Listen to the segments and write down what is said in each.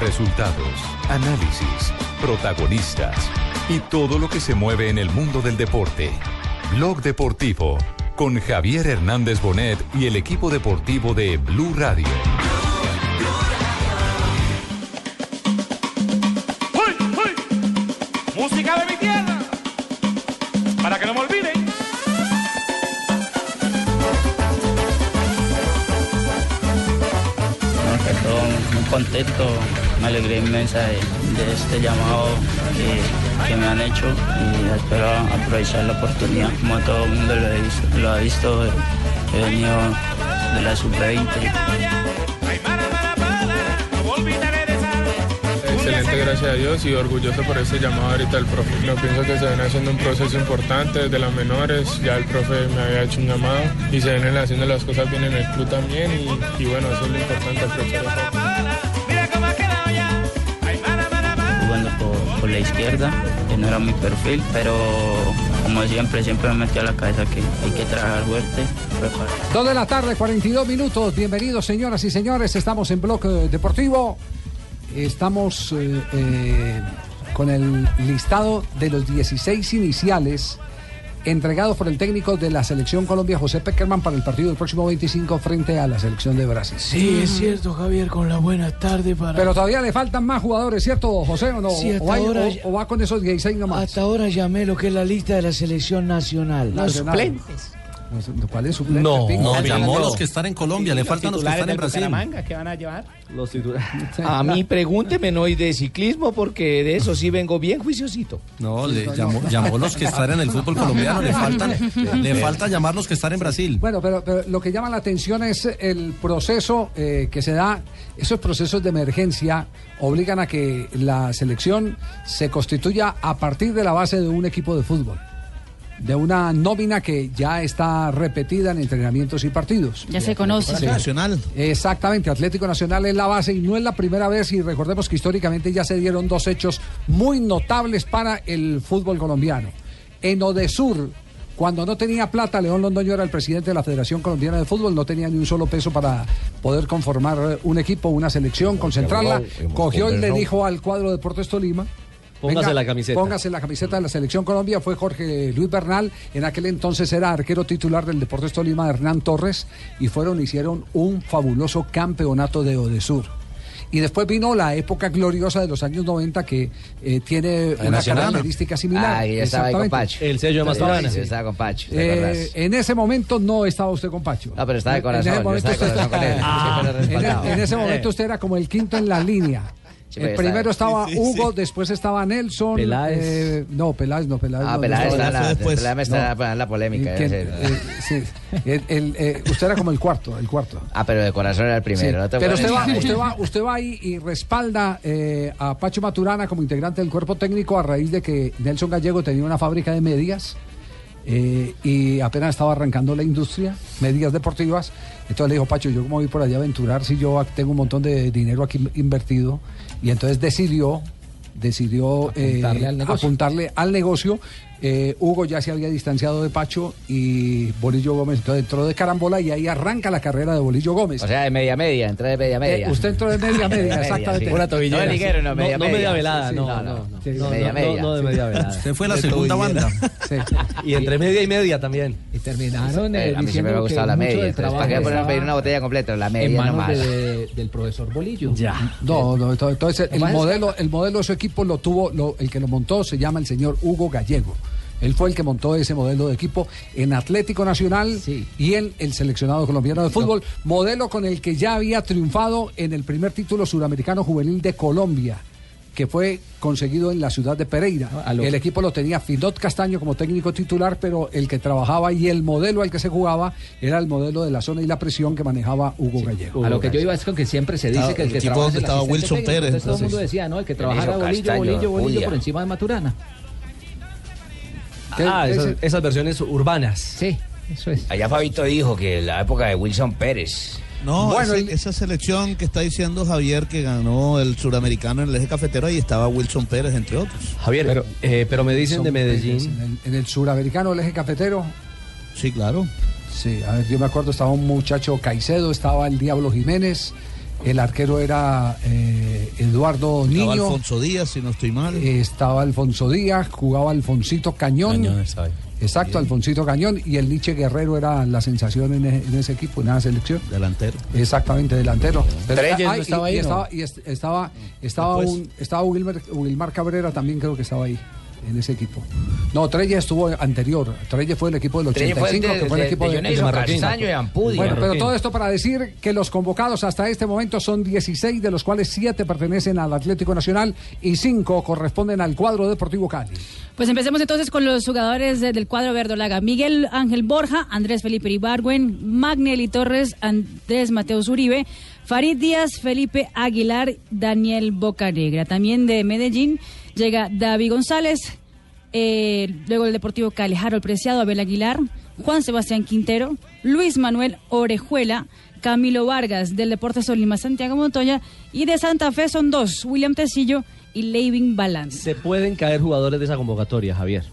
Resultados, análisis, protagonistas y todo lo que se mueve en el mundo del deporte. Blog Deportivo con Javier Hernández Bonet y el equipo deportivo de Blue Radio. ¡Uy, uy! Música de mi tierra. Para que no me olviden. No, que todo muy contento, me alegré inmensa de, este llamado que, que me han hecho y espero aprovechar la oportunidad. Como todo el mundo lo, he visto, lo ha visto, he venido de la sub-20. Excelente, gracias a Dios y orgulloso por este llamado ahorita del profe. Yo pienso que se viene haciendo un proceso importante desde las menores, ya el profe me había hecho un llamado y se vienen haciendo las cosas bien en el club también y, y bueno, eso es lo importante, aprovechar la izquierda, que no era mi perfil, pero como siempre, siempre me metí a la cabeza que hay que trabajar fuerte. Dos de la tarde, 42 minutos. Bienvenidos, señoras y señores. Estamos en Bloque Deportivo. Estamos eh, eh, con el listado de los 16 iniciales entregados por el técnico de la selección Colombia, José Peckerman, para el partido del próximo 25 frente a la selección de Brasil. Sí, es cierto, Javier, con la buena tarde para... Pero todavía le faltan más jugadores, ¿cierto, José? ¿O no? Sí, hasta o, hay- ahora- o- o va con esos 16 nomás? Hasta ahora llamé lo que es la lista de la selección nacional. Nacional. ¿Cuál es suplente? No, no, Ah, llamó no. los que están en Colombia, le faltan los que están en Brasil. ¿qué van a llevar? Los titulares. A mí pregúnteme, no, y de ciclismo, porque de eso sí vengo bien juiciosito. No, le llamó, llamó los que están en el fútbol colombiano, le faltan, le falta llamar los que están en Brasil. Bueno, pero, pero lo que llama la atención es el proceso eh, que se da, esos procesos de emergencia obligan a que la selección se constituya a partir de la base de un equipo de fútbol, de una nómina que ya está repetida en entrenamientos y partidos. Ya se conoce. Sí. Exactamente, Atlético Nacional es la base y no es la primera vez y recordemos que históricamente ya se dieron dos hechos muy notables para el fútbol colombiano. En Odesur, cuando no tenía plata, León Londoño era el presidente de la Federación Colombiana de Fútbol, no tenía ni un solo peso para poder conformar un equipo, una selección, concentrarla. Cogió y le dijo al cuadro de Deportes Tolima, Póngase la camiseta. Póngase la camiseta de la selección Colombia. Fue Jorge Luis Bernal. En aquel entonces era arquero titular del Deportes Tolima, Hernán Torres. Y fueron, hicieron un fabuloso campeonato de Odesur. Y después vino la época gloriosa de los años 90 que eh, tiene una Nacional. característica similar. Ah, yo estaba ahí con. Pacho. El sello de Mastrana. Yo estaba con Pacho, ¿te Eh, en ese momento no estaba usted con Pacho. No, pero estaba de corazón, En ese momento, en ese momento usted era como el quinto en la línea. Sí, el pero primero estaba- Hugo, después estaba Nelson. Peláez. eh, no, Peláez, no, Peláez. Ah, no, pero no ahí está estaba. la, después. Peláez me está la polémica. Eh, sí. El- el, eh, usted era como el cuarto, el cuarto. Ah, pero de corazón era el Sí, primero. no te Pero usted va, usted, va, usted va ahí y respalda eh, a Pacho Maturana como integrante del cuerpo técnico a raíz de que Nelson Gallego tenía una fábrica de medias eh, y apenas estaba arrancando la industria, medias deportivas. Entonces le dijo, Pacho, yo como voy por allá a aventurar si yo tengo un montón de dinero aquí invertido. Y entonces decidió, decidió eh, Apuntarle al negocio. apuntarle al negocio. Eh, Hugo ya se había distanciado de Pacho y Bolillo Gómez entonces entró de carambola y ahí arranca la carrera de Bolillo Gómez. O sea, de media media, entré de media media. Eh, usted entró de media media, exactamente. sí. Una tobillera. No, liguero, no, media no, no media media. velada, Sí, no, no, no, no. no. Sí, No, media no, media. no, no de media velada. Usted fue la segunda banda. Sí. Y entre media y media también. Y terminaron eh, Eh, a mí siempre me ha gustado que la mucho media. del Entonces, trabajo ¿para qué poner estaba pedir una botella completa? La en media manos nomás. de- del profesor Bolillo. Ya. No, no, ento- entonces el modelo, el modelo de su equipo lo tuvo, lo- el que lo montó se llama el señor Hugo Gallego. Él fue el que montó ese modelo de equipo en Atlético Nacional Sí. y en el seleccionado colombiano de fútbol, modelo con el que ya había triunfado en el primer título suramericano juvenil de Colombia, que fue conseguido en la ciudad de Pereira. A lo- El equipo lo tenía Finot Castaño como técnico titular, pero el que trabajaba y el modelo al que se jugaba era el modelo de la zona y la presión que manejaba Hugo Gallego. A lo que yo iba es con que siempre se dice que el que el equipo trabaja donde estaba Wilson técnico, Pérez, entonces todo el mundo decía, ¿no? El que trabajara bolillo, bolillo, bolillo Julia. por encima de Maturana. ¿Qué- Ah, qué esas, versiones urbanas. Sí, eso es. Allá Fabito dijo que la época de Wilson Pérez. No, Bueno, esa selección que está diciendo Javier que ganó el suramericano en el eje cafetero, ahí estaba Wilson Pérez, entre otros. Javier, pero, eh, pero me dicen de En Medellín. el, en el suramericano, el eje cafetero, Sí, claro. Sí, a ver, yo me acuerdo, estaba un muchacho Caicedo, estaba el Diablo Jiménez, el arquero era eh, Eduardo Niño. Estaba Alfonso Díaz, si no estoy mal. Eh, Estaba Alfonso Díaz, jugaba Alfonsito Cañón. Cañón. Exacto, Alfonsito Cañón y el Liche Guerrero era la sensación en, e- en ese equipo, en esa selección. Delantero. Exactamente, delantero. Pero- no ah, y- estaba ahí, y ¿no? estaba, y est- estaba, estaba, un, estaba Wilmer, Wilmar Cabrera también creo que estaba ahí. En ese equipo. No, Treyes estuvo anterior. Treyes fue el equipo del Treyes fue 85, de- que fue el de- equipo de de, Ampudi. Bueno, pero todo esto para decir que los convocados hasta este momento son 16, de los cuales 7 pertenecen al Atlético Nacional y 5 corresponden al cuadro Deportivo Cali. Pues empecemos entonces con los jugadores del cuadro verdolaga. Miguel Ángel Borja, Andrés Felipe Ibargüen, Magnelli Torres, Andrés Mateus Uribe, Farid Díaz, Felipe Aguilar, Daniel Bocanegra. También de Medellín llega David González, eh, luego el Deportivo Cali, Harold Preciado, Abel Aguilar, Juan Sebastián Quintero, Luis Manuel Orejuela, Camilo Vargas del Deportes Solima, Santiago Montoya y de Santa Fe son dos, William Tecillo y Leivin Balance. Se pueden caer jugadores de esa convocatoria, Javier.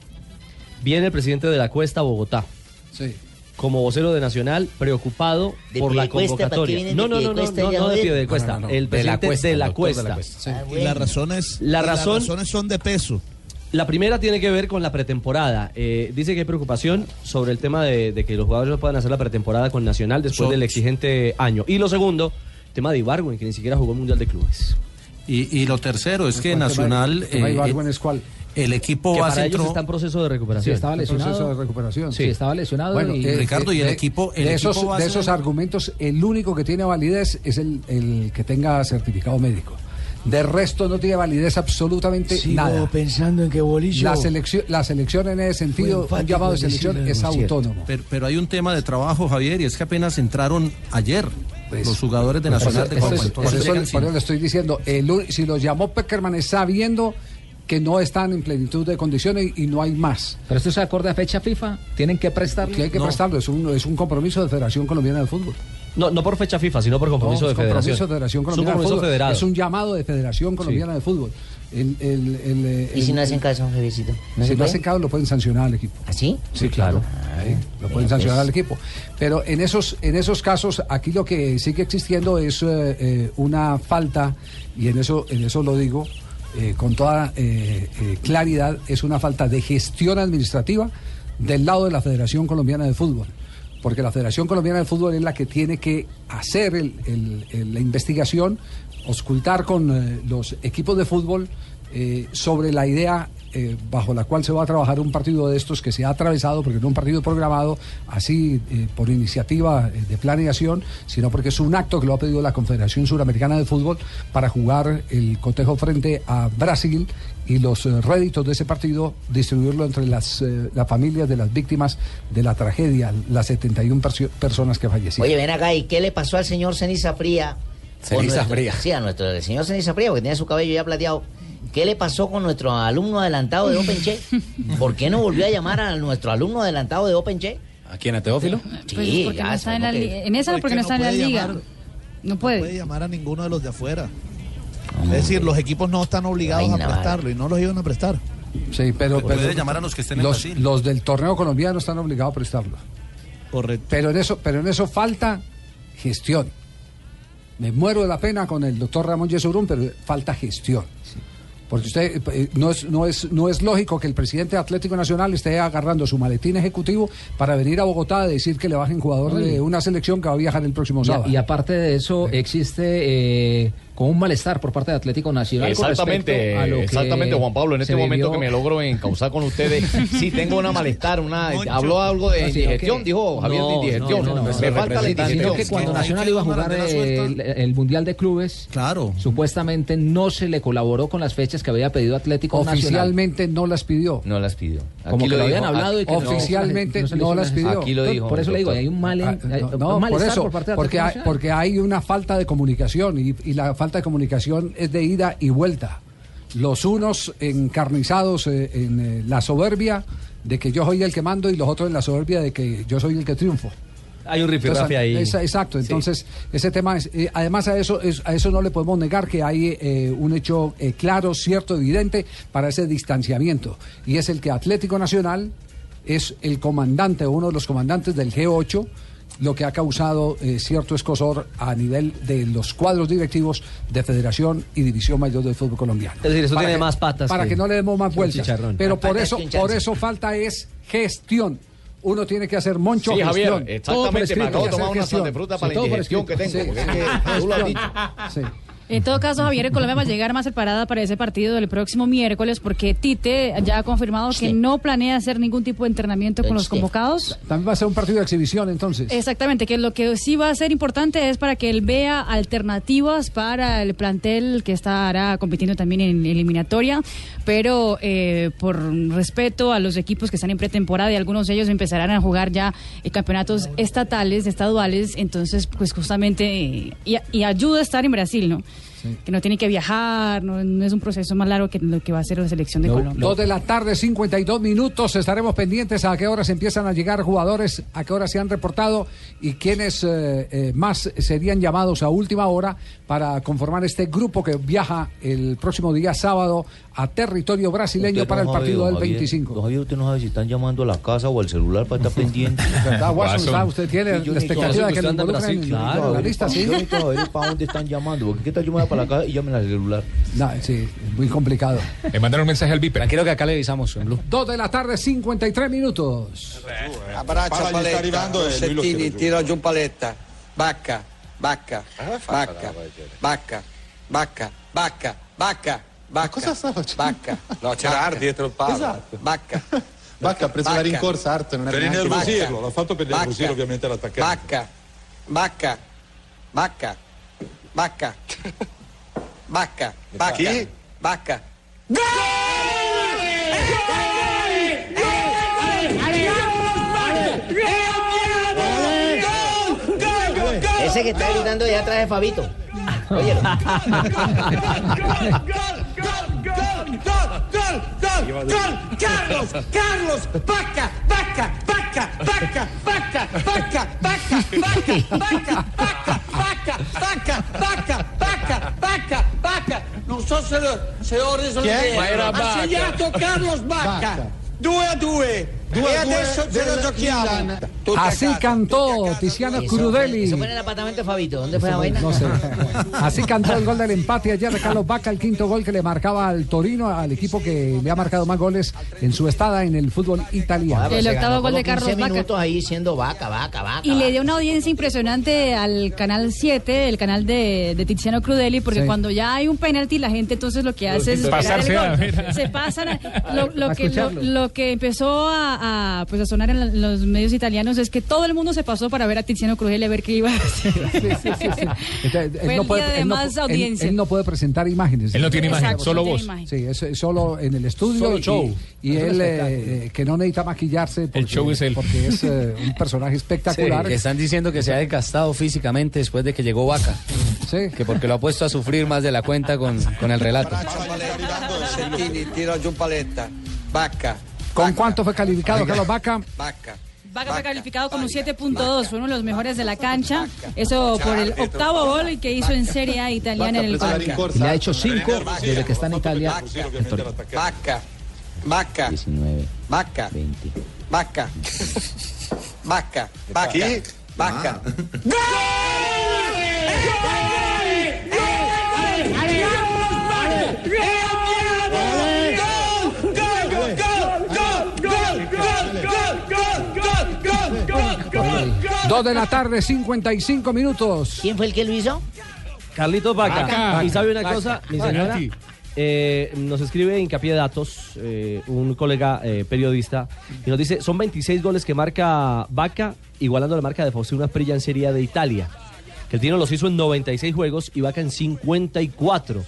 Viene el presidente de la Cuesta, Bogotá. Sí. Como vocero de Nacional, preocupado ¿De por la convocatoria. No, de no, no, no, no, no de. No, no, no. El De la presidente Cuesta, de la de la Cuesta. Cuesta. Sí, Ah, y las razones, La y las razón- razones son de peso. La primera tiene que ver con la pretemporada. Eh, dice que hay preocupación sobre el tema de, de que los jugadores no puedan hacer la pretemporada con Nacional después Son- del exigente año. Y lo segundo, tema de Ibargüen, que ni siquiera jugó el Mundial de Clubes. Y, y lo tercero es que ¿Cuál tema- Nacional, eh, es cuál? el equipo Que para ellos entró- está en proceso de Sí, recuperación. estaba El lesionado. proceso de recuperación. Sí, estaba lesionado Bueno, y eh, Ricardo, y el de- equipo- el de, equipo esos, base- de esos argumentos, el único que tiene validez es el, el que tenga certificado médico. De resto no tiene validez absolutamente nada. pensando en que Bolillo... La selección, la selección en ese sentido, un llamado de selección es autónomo. Pero, pero hay un tema de trabajo, Javier, y es que apenas entraron ayer Pues, los jugadores de Nacional de Por Copa. por eso- por eso le estoy diciendo, el si los llamó Peckerman es sabiendo que no están en plenitud de condiciones y no hay más. Pero esto se acorde a fecha FIFA. Tienen que prestarlo. Hay que No. prestarlo, es un, es un compromiso de Federación Colombiana de Fútbol. No, no por fecha FIFA, sino por compromiso No, de compromiso federación. de Federación Es un Colombiana de Fútbol. federado. Es un llamado de Federación Colombiana de Fútbol. El- el- el, ¿Y si el- no hacen caso? ¿No si se no hacen caso, lo pueden sancionar al equipo. ¿Así? Sí, claro. Sí, lo pueden sancionar pues. al equipo. Pero en esos, en esos casos, aquí lo que sigue existiendo es eh, eh, una falta, y en eso, en eso lo digo eh, con toda eh, eh, claridad, es una falta de gestión administrativa del lado de la Federación Colombiana de Fútbol. Porque la Federación Colombiana de Fútbol es la que tiene que hacer el- la investigación, auscultar con eh, los equipos de fútbol eh, sobre la idea eh, bajo la cual se va a trabajar un partido de estos que se ha atravesado, porque no un partido programado así eh, por iniciativa eh, de planeación, sino porque es un acto que lo ha pedido la Confederación Suramericana de Fútbol para jugar el cotejo frente a Brasil y los eh, réditos de ese partido distribuirlo entre las, eh, las familias de las víctimas de la tragedia, las 71 perso- personas que fallecieron. Oye, ven acá, ¿y qué le pasó al señor Ceniza Fría? Ceniza nuestro- Fría. Sí, a nuestro el señor Ceniza Fría, porque tenía su cabello ya plateado. ¿Qué le pasó con nuestro alumno adelantado de Openche? ¿Por qué no volvió a llamar a nuestro alumno adelantado de Openche? ¿A quién, a Teófilo? Sí, Pues porque ya no está en, la que- en esa Porque porque no no está en la puede liga. llamar. No No puede puede. llamar a ninguno de los de afuera. Es decir, los equipos no están obligados Ay, a prestarlo y no los iban a prestar. Sí, pero, Puede pero llamar a los que estén en los, Brasil. los del torneo colombiano están obligados a prestarlo. Correcto. Pero en eso, pero en eso falta gestión. Me muero de la pena con el doctor Ramón Yesurún, pero falta gestión. Porque usted eh, no es, no es, no es lógico que el presidente de Atlético Nacional esté agarrando su maletín ejecutivo para venir a Bogotá a decir que le bajen jugador de una selección que va a viajar el próximo Y, sábado. a- y aparte de eso, existe eh, con un malestar por parte de Atlético Nacional. Exactamente, respecto a lo que exactamente, Juan Pablo. En este momento vivió- que me logro encauzar con ustedes, sí tengo una malestar, una Moncho. habló algo de No, sino indigestión, dijo Javier de No, indigestión. no, no, no, me no, falta la. Sino indigestión. que cuando Nacional iba a jugar el Mundial de Clubes, Claro. supuestamente no se le colaboró con las fechas que había pedido Atlético Nacional. Oficialmente no las pidió. No las pidió. Como Aquí que lo lo habían dijo, hablado y que no- Oficialmente no las pidió. Aquí lo dijo. Por eso le digo, hay un, mal, Ah, hay no, un no, por eso, por parte de porque hay, porque hay una falta de comunicación y, y la falta de comunicación es de ida y vuelta. Los unos encarnizados eh, en eh, la soberbia de que yo soy el que mando y los otros en la soberbia de que yo soy el que triunfo. Hay un rifirrafe ahí. exacto, entonces ese tema es, eh, además a eso, es- a eso no le podemos negar que hay eh, un hecho eh, claro, cierto, evidente para ese distanciamiento y es el que Atlético Nacional es el comandante, uno de los comandantes del G8 lo que ha causado eh, cierto escosor a nivel de los cuadros directivos de Federación y División Mayor del Fútbol Colombiano. Es decir, eso Para tiene que- más patas Para que- que no le demos más vueltas. Pero por eso, por eso falta es gestión. Uno tiene que hacer moncho Sí, Javier, gestión. exactamente, Todo por me acabo de tomar una de fruta para la indigestión que tengo, porque es que tú lo has gestión. Sí. En todo caso, Javier, Colombia va a llegar más preparada para ese partido del próximo miércoles porque Tite ya ha confirmado que no planea hacer ningún tipo de entrenamiento con los convocados. También va a ser un partido de exhibición entonces. Exactamente, que lo que sí va a ser importante es para que él vea alternativas para el plantel que estará compitiendo también en eliminatoria, pero eh, por respeto a los equipos que están en pretemporada y algunos de ellos empezarán a jugar ya eh, campeonatos estatales, estaduales, entonces pues justamente eh, y, y ayuda a estar en Brasil, ¿no? Que no tiene que viajar, no, no es un proceso más largo que lo que va a hacer la selección de Colombia. Dos de la tarde, 52 minutos. Estaremos pendientes a qué horas empiezan a llegar jugadores, a qué horas se han reportado y quiénes eh, eh, más serían llamados a última hora para conformar este grupo que viaja el próximo día sábado a territorio brasileño Usted para el no sabe, partido don del Javier, 25. don Javier, usted no sabe si están llamando a la casa o al celular para estar pendiente. ¿Verdad, Watson? ¿Sabe? ¿Usted tiene Sí, la expectativa de que lo en involucren en claro. la lista, sí? Para dónde están llamando, porque qué tal yo me voy para la casa y llamen al celular. No, sí, es muy complicado. Le mandaron un mensaje al Viper. Tranquilo que acá le avisamos en Blue. Dos de la tarde, 53 minutos. Abbraccia Paletta, Rossettini, tira giù. Paletta. Bacca, Bacca, Bacca, Bacca, Bacca, Bacca, Bacca, Bacca. cosa sta facendo? Bacca. No, c'era. Art dietro il palo. Esatto. Bacca. Bacca ha preso la rincorsa, Art non Per era neanche- innervosirlo, l'ha fatto per innervosire ovviamente l'attaccante. Bacca, Bacca, Bacca, Bacca, Vasca, Vasca, Vasca. ¡Gol! Ese que está gritando allá atrás es Fabito. Óyelo. Carlos, Carlos, Bacca, Bacca, Bacca, Bacca, Bacca, Bacca, Bacca, Bacca, Bacca, Bacca, Bacca, Bacca, Bacca, Bacca, Bacca, Bacca. Non so se, ho reso l'idea. Ha segnato Carlos. Bacca. 2 a 2. Due e Así cantó Tiziano Crudeli. Eso fue en el apartamento de Fabito. ¿Dónde fue la vaina? no sé. Así cantó el gol del empate ayer de Carlos Vaca, el quinto gol que le marcaba al Torino, al equipo que le ha marcado más goles en su estada en el fútbol italiano. Claro, El octavo gol de como 15 Carlos Vaca. minutos ahí siendo vaca, vaca, vaca. Y le dio una audiencia impresionante al canal 7, el canal de, de Tiziano Crudeli, porque Sí. cuando ya hay un penalti, la gente entonces lo que hace es Pasarse. Se pasan. a- lo, lo A que, lo que empezó a, a, pues a sonar en los medios italianos es que todo el mundo se pasó para ver a Tiziano Crudeli a ver qué iba a hacer. El de él no él- él puede presentar imágenes. Él no tiene imagen, Exacto, solo no tiene voz. imagen. Sí, es, es solo en el estudio Solo y, show. y él eh, eh, que no necesita maquillarse porque, show es él. porque es eh, un personaje espectacular. que están diciendo que se ha desgastado físicamente después de que llegó Vaca. Sí. Que porque lo ha puesto a sufrir más de la cuenta con, con el relato. Abbraccia ¿Con cuánto fue calificado Carlos Vaca? Vaca. Vaca fue calificado con un 7.2, de los mejores de la cancha. Eso por el octavo gol que hizo en Serie A italiana en el Parco. Le ha hecho 5 desde que está en Italia. Vaca, Vaca, 19, Vaca, 20, Vaca, Vaca, Vaca, Vaca. Ah. ¡Gol! Dos de la tarde, 55 minutos. ¿Quién fue el que lo hizo? Carlitos Vaca. Vaca. Y sabe una Vaca. cosa, mi señora. Eh, nos escribe hincapié de datos eh, un colega eh, periodista y nos dice son 26 goles que marca Vaca igualando la marca de Faustino Asprilla en Serie A de Italia que el Tino los hizo en 96 juegos y Vaca en 54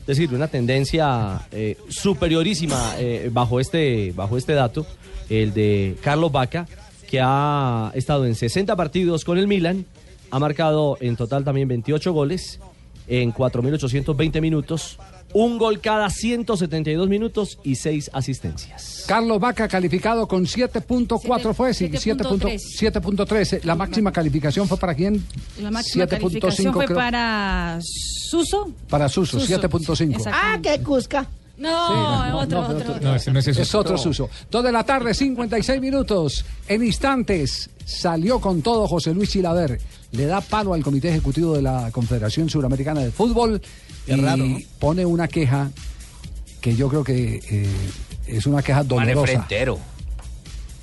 es decir una tendencia eh, superiorísima eh, bajo este bajo este dato el de Carlos Vaca que ha estado en 60 partidos con el Milan ha marcado en total también 28 goles en 4.820 minutos, un gol cada 172 minutos y 6 asistencias. Carlos Vaca calificado con 7.4 fue, sí, 7.3. 7.3. La máxima calificación fue para quién? La máxima 7.5 calificación fue creo. para Suso. Para Suso, Suso, 7.5. exacto. Ah, qué cusca. No, otro, no, otro. No, ese no es eso. Es otro. Suso. Dos de la tarde, 56 minutos. En instantes salió con todo José Luis Chilaver. Le da palo al Comité Ejecutivo de la Confederación Suramericana de Fútbol Qué y raro, ¿no? pone una queja que yo creo que eh, es una queja dolorosa. frentero.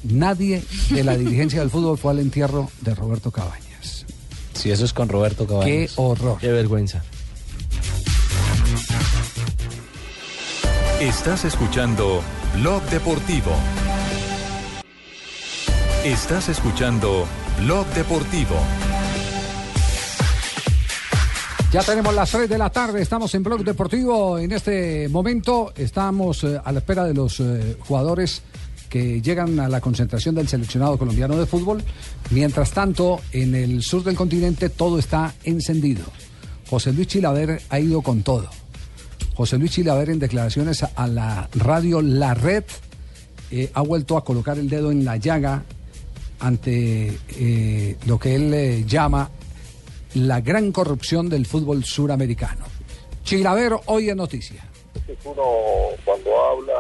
Nadie de la dirigencia del fútbol fue al entierro de Roberto Cabañas. Si eso es con Roberto Qué Cabañas. horror. Qué vergüenza. Estás escuchando Blog Deportivo. Estás escuchando Blog Deportivo. Ya tenemos las 3 de la tarde, estamos en Blog Deportivo. En este momento estamos eh, a la espera de los eh, jugadores que llegan a la concentración del seleccionado colombiano de fútbol. Mientras tanto, en el sur del continente todo está encendido. José Luis Chilaver ha ido con todo. José Luis Chilaver en declaraciones a la radio La Red eh, ha vuelto a colocar el dedo en la llaga ante eh, lo que él eh, llama la gran corrupción del fútbol suramericano. Chilaver hoy en noticia. uno cuando habla,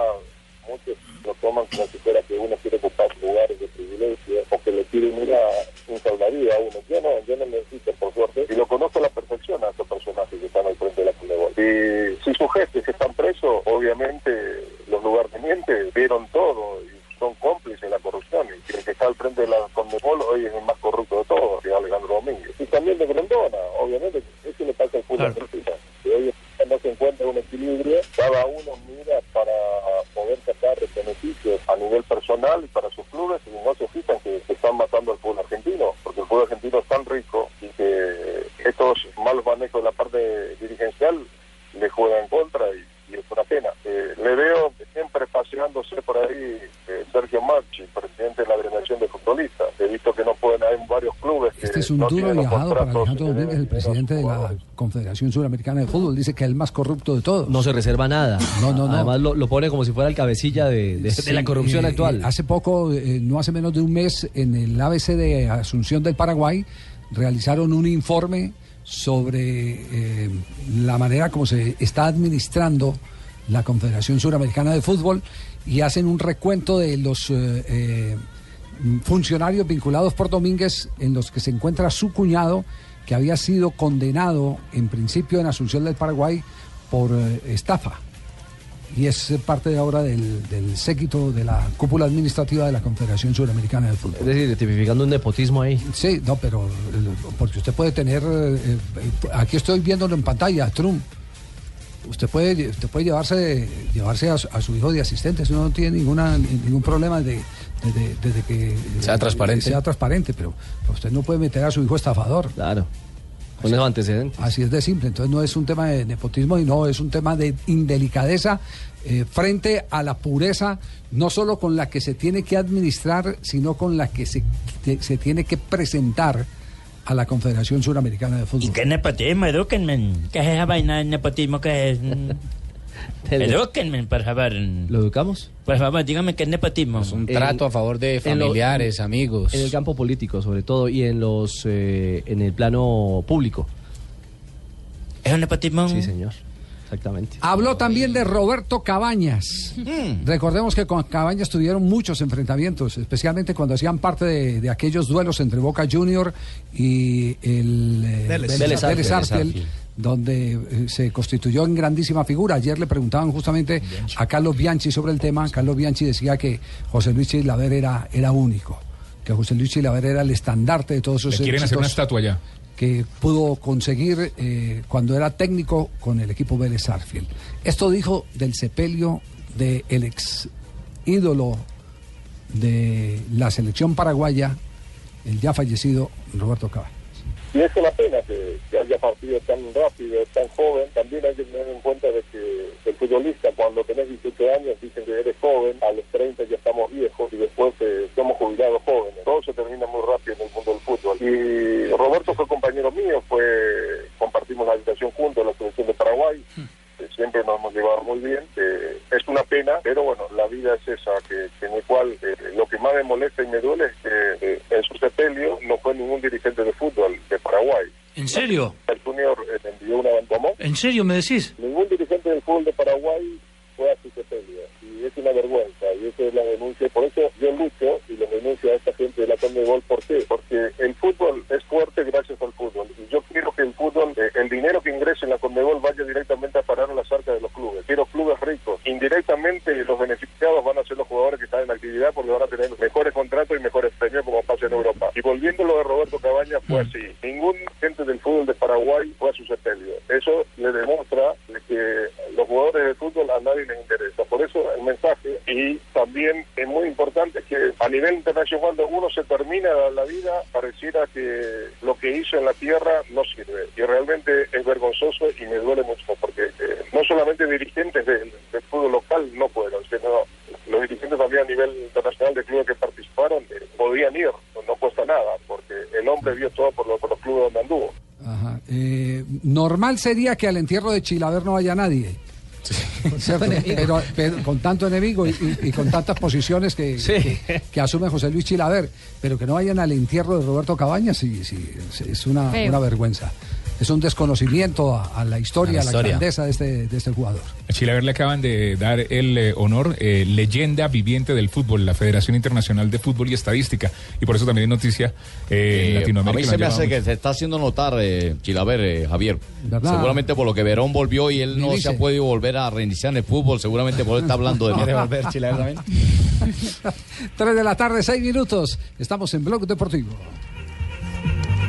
muchos lo toman como si fuera que uno quiere ocupar lugares de privilegio o que le quieren ir a un salvavidas a uno. Yo no, yo no necesito, por suerte, y lo conozco a la perfección a estos personajes que están al frente de la si sus jefes están presos, obviamente los lugartenientes vieron todo y son cómplices de la corrupción. Y el que está al frente de la Conmebol hoy es el más corrupto de todos, que es Alejandro Domínguez. Y también de Grondona, obviamente, eso le pasa al fútbol argentino. Que hoy no se encuentra un equilibrio, cada uno mira para poder sacar beneficios a nivel personal y para sus clubes y no se fijan que, que están matando al fútbol argentino, porque el fútbol argentino es tan rico y que estos malos manejos de la parte dirigencial le juegan en contra y, y es una pena. Eh, le veo siempre paseándose por ahí eh, Sergio Marchi, presidente de la agremiación de futbolistas. He visto que no pueden, hay varios clubes que Este es un no duro viajado para Alejandro Domínguez, el presidente de la Confederación Suramericana de Fútbol. Dice que es el más corrupto de todos. No se reserva nada. No, no, no. Además lo, lo pone como si fuera el cabecilla de, de- de la corrupción Eh, actual. eh, hace poco, eh, no hace menos de un mes, en el ABC de Asunción del Paraguay, realizaron un informe sobre eh, la manera como se está administrando la Confederación Suramericana de Fútbol y hacen un recuento de los eh, eh, funcionarios vinculados por Domínguez en los que se encuentra su cuñado que había sido condenado en principio en Asunción del Paraguay por eh, estafa y es parte ahora del, del séquito de la cúpula administrativa de la Confederación Suramericana de Fútbol. Es decir, tipificando un nepotismo ahí. Sí, no, pero eh, porque usted puede tener, eh, aquí estoy viéndolo en pantalla, Trump. Usted puede, usted puede llevarse, llevarse a, su- a su hijo de asistente, eso no tiene ninguna, ningún problema de, de- de- desde que Sea transparente. sea transparente, pero, pero usted no puede meter a su hijo estafador. Claro. Con esos antecedentes. Así es de simple. Entonces no es un tema de nepotismo y no es un tema de indelicadeza eh, frente a la pureza, no solo con la que se tiene que administrar, sino con la que se, que se tiene que presentar a la Confederación Suramericana de Fútbol. ¿Qué nepotismo? Edúquenme. ¿Qué es esa vaina de nepotismo? ¿Qué es? Edúquenme, por favor. ¿Lo educamos? Por favor, dígame qué es nepotismo. un trato a favor de en lo- familiares, amigos. En el campo político, sobre todo, y en los eh, en el plano público. ¿Es un nepotismo? Sí, señor. Exactamente. Habló también de Roberto Cabañas. Mm. Recordemos que con Cabañas tuvieron muchos enfrentamientos, especialmente cuando hacían parte de, de aquellos duelos entre Boca Junior y el eh, Vélez. Vélez, Vélez Arfield. donde eh, se constituyó en grandísima figura. Ayer le preguntaban justamente a Carlos Bianchi sobre el tema. Carlos Bianchi decía que José Luis Chilaver era, era único, que José Luis Chilaver era el estandarte de todos Le esos quieren hacer una estatua allá. Que pudo conseguir eh, cuando era técnico con el equipo Vélez Arfield. Esto dijo del sepelio del ex ídolo de la selección paraguaya, el ya fallecido Roberto Caballo. Y es una pena que, haya partido tan rápido, tan joven. También hay que tener en cuenta de que el futbolista, cuando tenés 17 años, dicen que eres joven, a los 30 ya estamos viejos y después eh, somos jubilados jóvenes. Todo se termina muy rápido en el mundo. Y Roberto fue compañero mío, fue compartimos la habitación juntos en la selección de Paraguay. Siempre nos hemos llevado muy bien. Eh, es una pena, pero bueno, la vida es esa, que, que en el cual eh, lo que más me molesta y me duele es que eh, en su sepelio no fue ningún dirigente de fútbol de Paraguay. ¿En serio? El Junior eh, envió una ¿cómo? ¿En serio me decís? Ningún dirigente del fútbol de Paraguay fue y es una vergüenza, y esa es la denuncia, por eso yo lucho y lo denuncio a esta gente de la Conmebol, ¿por qué? Porque el fútbol es fuerte gracias al fútbol, y yo quiero que el fútbol, eh, el dinero que ingrese en la Conmebol vaya directamente a parar a las arcas de los clubes, quiero clubes ricos, indirectamente los beneficiados van a ser los jugadores que están en actividad porque van a tener mejores contratos y mejores premios como pasa en Europa. Y volviendo a lo de Roberto Cabaña fue pues así, mm. ningún gente del fútbol de Paraguay fue a su sepelio, eso le demuestra que los jugadores de fútbol a nadie les interesa. Por eso el mensaje y también es muy importante que a nivel internacional cuando uno se termina la vida pareciera que lo que hizo en la tierra no sirve y realmente es vergonzoso y me duele mucho porque eh, no solamente dirigentes del, del fútbol local no fueron, sino los dirigentes también a nivel internacional de clubes que participaron eh, podían ir, no, cuesta nada porque el hombre vio todo por, lo- por los clubes donde anduvo. Ajá. Eh, normal sería que al entierro de Chilaver no haya nadie. ¿Cierto? Pero, pero con tanto enemigo y, y- y con tantas posiciones que, que, que asume José Luis Chilaver, pero que no vayan al entierro de Roberto Cabañas, sí, sí, es- es una, Feo. una vergüenza. Es un desconocimiento a, a la historia, a A la, grandeza de este, de este jugador. A Chilaver le acaban de dar el eh, honor eh, leyenda viviente del fútbol, la Federación Internacional de Fútbol y Estadística. Y por eso también es noticia eh, en Eh, Latinoamérica. a mí se me hace mucho. que se está haciendo notar, eh, Chilaver, eh, Javier. ¿Verdad? Seguramente por lo que Verón volvió y él no dice. se ha podido volver a reiniciar en el fútbol. Seguramente por eso está hablando de ¿Quiere volver Chilaver también? Tres de la tarde, seis minutos. Estamos en Blog Deportivo.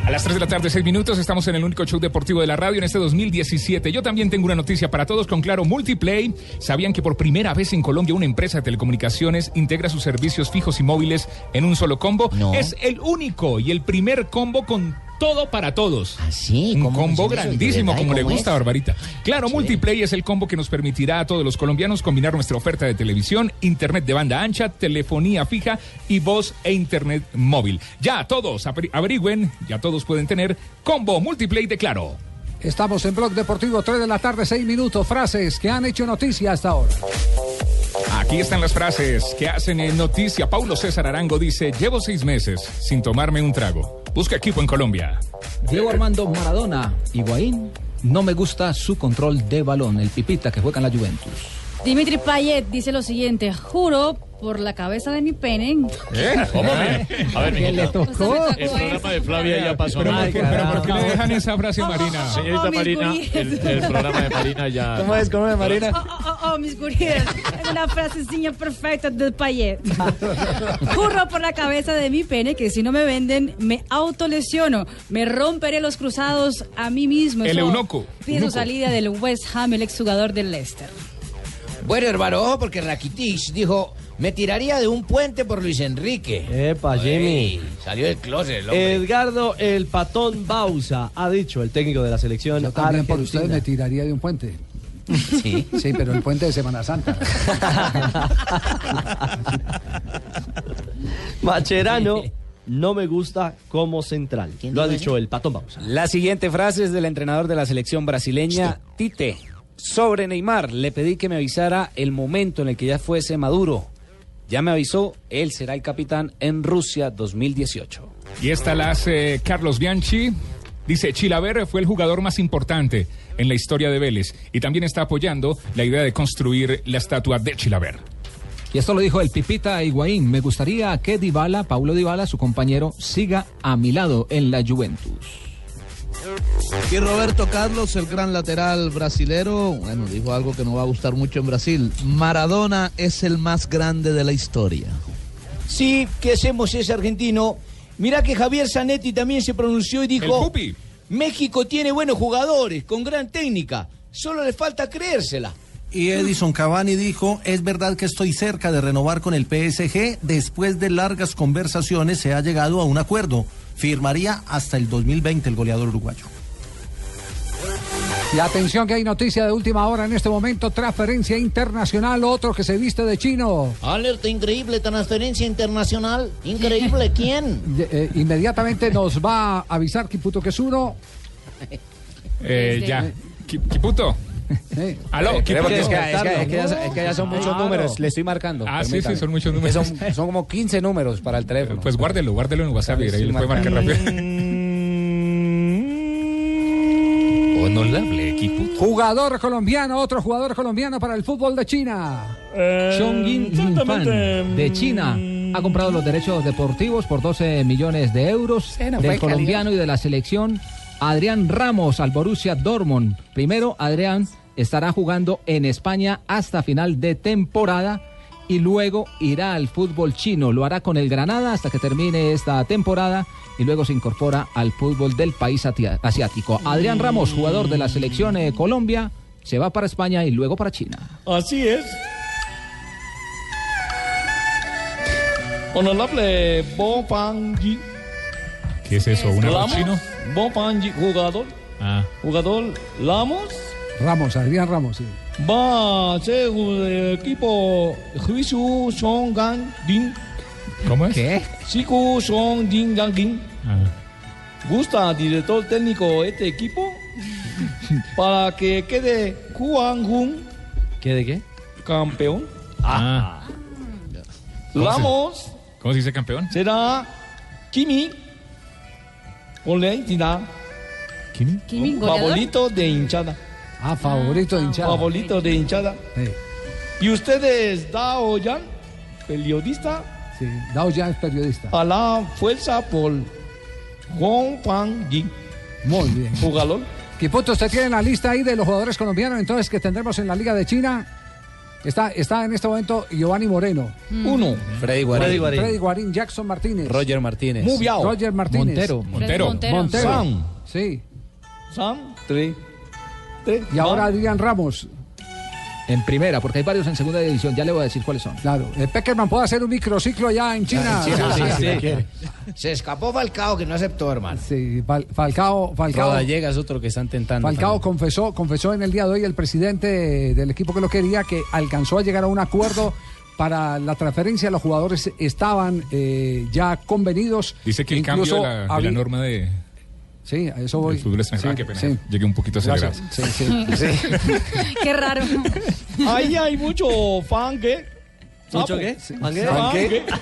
A las 3 de la tarde, 6 minutos, estamos en el único show deportivo de la radio en este 2017. Yo también tengo una noticia para todos con Claro Multiplay. ¿Sabían que por primera vez en Colombia una empresa de telecomunicaciones integra sus servicios fijos y móviles en un solo combo? Es el único y el primer combo con todo para todos. ¿Así? Un ¿Cómo combo grandísimo, como le ¿Cómo gusta, es? Barbarita. Claro, Multiplay es el combo que nos permitirá a todos los colombianos combinar nuestra oferta de televisión, internet de banda ancha, telefonía fija y voz e internet móvil. Ya todos averi- averigüen, ya todos pueden tener combo Multiplay de Claro. Estamos en Blog Deportivo, 3 de la tarde, 6 minutos. Frases que han hecho noticia hasta ahora. Aquí están las frases que hacen en noticia. Paulo César Arango dice, llevo seis meses sin tomarme un trago. Busca equipo en Colombia. Diego Armando Maradona, Higuaín, no me gusta su control de balón, el pipita que juega en la Juventus. Dimitri Payet dice lo siguiente, juro por la cabeza de mi pene. ¿Eh? ¿Cómo? A ver, ¿Qué le tocó? El programa de Flavia ya pasó. Pero, ¿por qué, pero ¿por qué le dejan esa Oh, frase, Marina? Señorita mis Marina, el, el programa de Marina ya. ¿Cómo es? ¿Cómo es, Marina? Oh, oh, oh, oh, mis gurias. Es una frasecilla perfecta del Payet. Juro por la cabeza de mi pene que si no me venden, me autolesiono. Me romperé los cruzados a mí mismo. El eunuco, Pide su salida del West Ham, el exjugador del Leicester. Bueno, hermano, ojo, porque Rakitic dijo, me tiraría de un puente por Luis Enrique. Epa, Jimmy. Ey, salió del closet el hombre. Edgardo el Patón Bausa ha dicho, el técnico de la selección Yo también por argentina. ustedes me tiraría de un puente. Sí. Sí, pero el puente de Semana Santa. Macherano no me gusta como central. Lo ha dicho el Patón Bausa. La siguiente frase es del entrenador de la selección brasileña, Tite. Sobre Neymar, le pedí que me avisara el momento en el que ya fuese maduro. Ya me avisó, él será el capitán en Rusia 2018. Y esta la hace Carlos Bianchi. Dice, Chilaver fue el jugador más importante en la historia de Vélez y también está apoyando la idea de construir la estatua de Chilaver. Y esto lo dijo el Pipita Higuaín. Me gustaría que Dybala, Paulo Dybala, su compañero, siga a mi lado en la Juventus. Y Roberto Carlos, el gran lateral brasilero, bueno, dijo algo que no va a gustar mucho en Brasil. Maradona es el más grande de la historia. Sí, ¿qué hacemos ese argentino? Mirá que Javier Zanetti también se pronunció y dijo... México tiene buenos jugadores, con gran técnica. Solo le falta creérsela. Y Edison Cavani dijo, es verdad que estoy cerca de renovar con el PSG. Después de largas conversaciones se ha llegado a un acuerdo. Firmaría hasta el 2020 el goleador uruguayo. Y atención que hay noticia de última hora en este momento, transferencia internacional, otro que se viste de chino. Alerta increíble, transferencia internacional. Increíble, ¿quién? Eh, inmediatamente nos va a avisar Kiputo que es uno. Eh, ya. Ki- Aló, Eh, porque es que, es que- es que ya, es que ya son muchos Claro. números, le estoy marcando. Ah, sí, permítame. sí, son muchos números. Son, son como 15 números para el teléfono. Pues guárdelo, guárdelo en WhatsApp y ahí le puede marcar marca. rápido. Honorable Kiputo. Jugador colombiano, otro jugador colombiano para el fútbol de China. Chongqing Yunfan, de China ha comprado los derechos deportivos por 12 millones de euros no del colombiano y de la selección Adrián Ramos al Borussia Dortmund. Primero, Adrián estará jugando en España hasta final de temporada y luego irá al fútbol chino. Lo hará con el Granada hasta que termine esta temporada y luego se incorpora al fútbol del país asiático. Adrián Ramos, jugador de la selección eh, Colombia, se va para España y luego para China. Así es. Honorable Bo Pan-ji. ¿Qué es eso? ¿Un chino? Bo Pan-ji, jugador. Ah. Jugador Ramos Ramos, Adrián Ramos, sí. va a ser un equipo Juisu Song Gang Din. ¿Cómo es? ¿Qué? Siku Song Din Gang Din. Ah. ¿Gusta, director técnico, este equipo? Para que quede Juan Jun ¿Qué de qué? campeón. Ah. ¿Cómo se- Ramos ¿Cómo se dice campeón? será Kimi. Ole, dirá. ¿Kimi? Kimi, goleador. Favorito de hinchada. Ah, favorito de hinchada. Favorito de hinchada. Sí, ¿Y ustedes, Dao Yan, periodista, sí. Dao ya es periodista. a la fuerza por Juan Pan Yi, Muy bien. jugador? Kiputo, usted tiene la lista ahí de los jugadores colombianos entonces que tendremos en la Liga de China. Está, está en este momento Giovanni Moreno. Uno. Freddy Guarín. Freddy Guarín. Freddy Guarín, Jackson Martínez. Roger Martínez. Mubiao. Roger Martínez. Montero. Montero. Montero. Montero. Sam. Sí. Sam. Tres. Tres. Y ahora. Adrián Ramos. En primera, porque hay varios en segunda división, ya le voy a decir cuáles son. Claro. Eh, Peckerman puede hacer un microciclo ya en China. Se escapó Falcao que no aceptó, hermano. Sí, Fal- Falcao, Falcao, Rodallega es otro que están tentando. Falcao también. confesó, confesó en el día de hoy el presidente del equipo que lo quería que alcanzó a llegar a un acuerdo para la transferencia. Los jugadores estaban eh, ya convenidos. Dice que el cambio de la, de la había- norma de, Sí, a eso voy. del fútbol. Sí, ah, qué pena. sí. Llegué un poquito acelerado. Gracias. Sí, sí. Qué raro. Ahí hay mucho fan que. ¿Mucho sapo. qué? ¿Qué? que-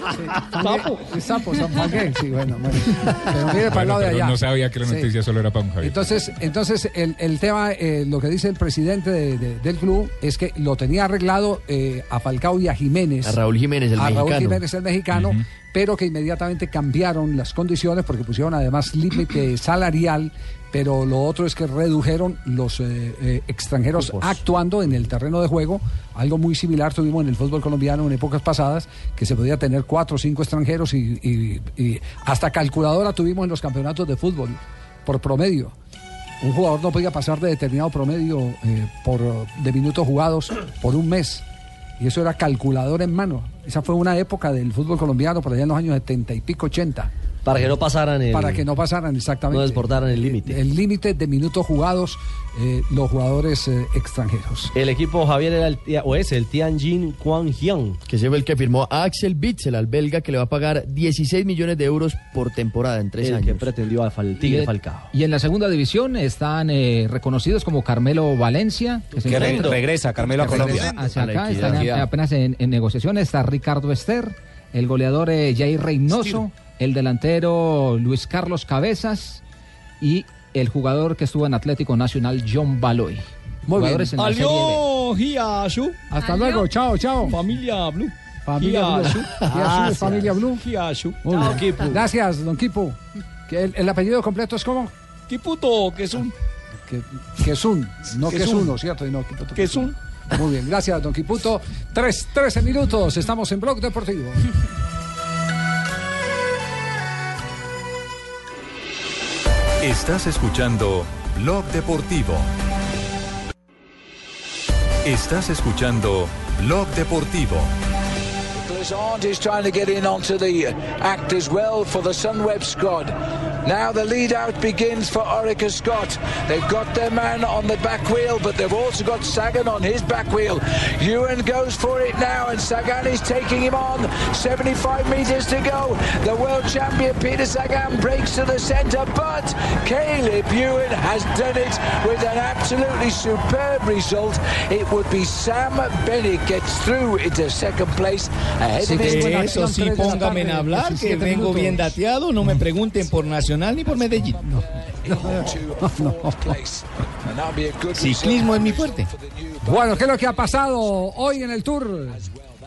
Sapo. Sapo, Fangue, sí, bueno, bueno. Pero mire para el lado de allá. no sabía que la Sí. noticia solo era para un Javier. Entonces, entonces el, el tema, eh, lo que dice el presidente de- de- del club es que lo tenía arreglado eh, a Falcao y a Jiménez. A Raúl Jiménez, el a Raúl mexicano. Jiménez, el mexicano, pero que inmediatamente cambiaron las condiciones porque pusieron además límite salarial, pero lo otro es que redujeron los eh, eh, extranjeros actuando en el terreno de juego. Algo muy similar tuvimos en el fútbol colombiano en épocas pasadas, que se podía tener cuatro o cinco extranjeros y, y- y hasta calculadora tuvimos en los campeonatos de fútbol por promedio. Un jugador no podía pasar de determinado promedio eh, por, de minutos jugados por un mes. Y eso era calculador en mano. Esa fue una época del fútbol colombiano, por allá en los años 70 y pico, 80. Para que no pasaran el... Para que no pasaran exactamente. No desbordaran el límite. El límite de minutos jugados eh, los jugadores eh, extranjeros. El equipo Javier era el, o es el Tianjin Quanjiang. Que se fue el que firmó a Axel Bitzel, al belga, que le va a pagar 16 millones de euros por temporada en tres El años. que pretendió Fal- Tigre Y- Falcao. Y en la segunda división están eh, reconocidos como Carmelo Valencia. se Que re- regresa Carmelo a Colombia. Hacia A acá, están apenas en, en negociaciones. Está Ricardo Ester, el goleador eh, Jair Reynoso, el delantero Luis Carlos Cabezas y el jugador que estuvo en Atlético Nacional, John Baloy. Muy bien. En. Alio Hiashu. Hasta luego, chao, chao. Familia Blue. Familia Blue. Hiashu. Hiashu, familia Blue. Hiashu. Gracias, don Kipu. Que el, el apellido completo es como Kiputo, que es un. que, que es un, no que es uno, ¿cierto? Y no, Kiputo, Que es un. Muy bien, gracias, don Kiputo. Tres, 13 minutos, estamos en Blog Deportivo. Estás escuchando Blog Deportivo. Estás escuchando Blog Deportivo. Glazant is trying to get in onto the act as well for the Sunweb squad. Now the lead out begins for Orica Scott. They've got their man on the back wheel, but they've also got Sagan on his back wheel. Ewan goes for it now, and Sagan is taking him on. 75 metres to go. The world champion Peter Sagan breaks to the centre, but Caleb Ewan has done it with an absolutely superb result. It would be Sam Bennett gets through into second place ahead of his eso sí, póngame en hablar, que vengo bien dateado. No me pregunten por Nacional ni por Medellín. Ciclismo es mi fuerte. Bueno, ¿qué es lo que ha pasado hoy en el Tour?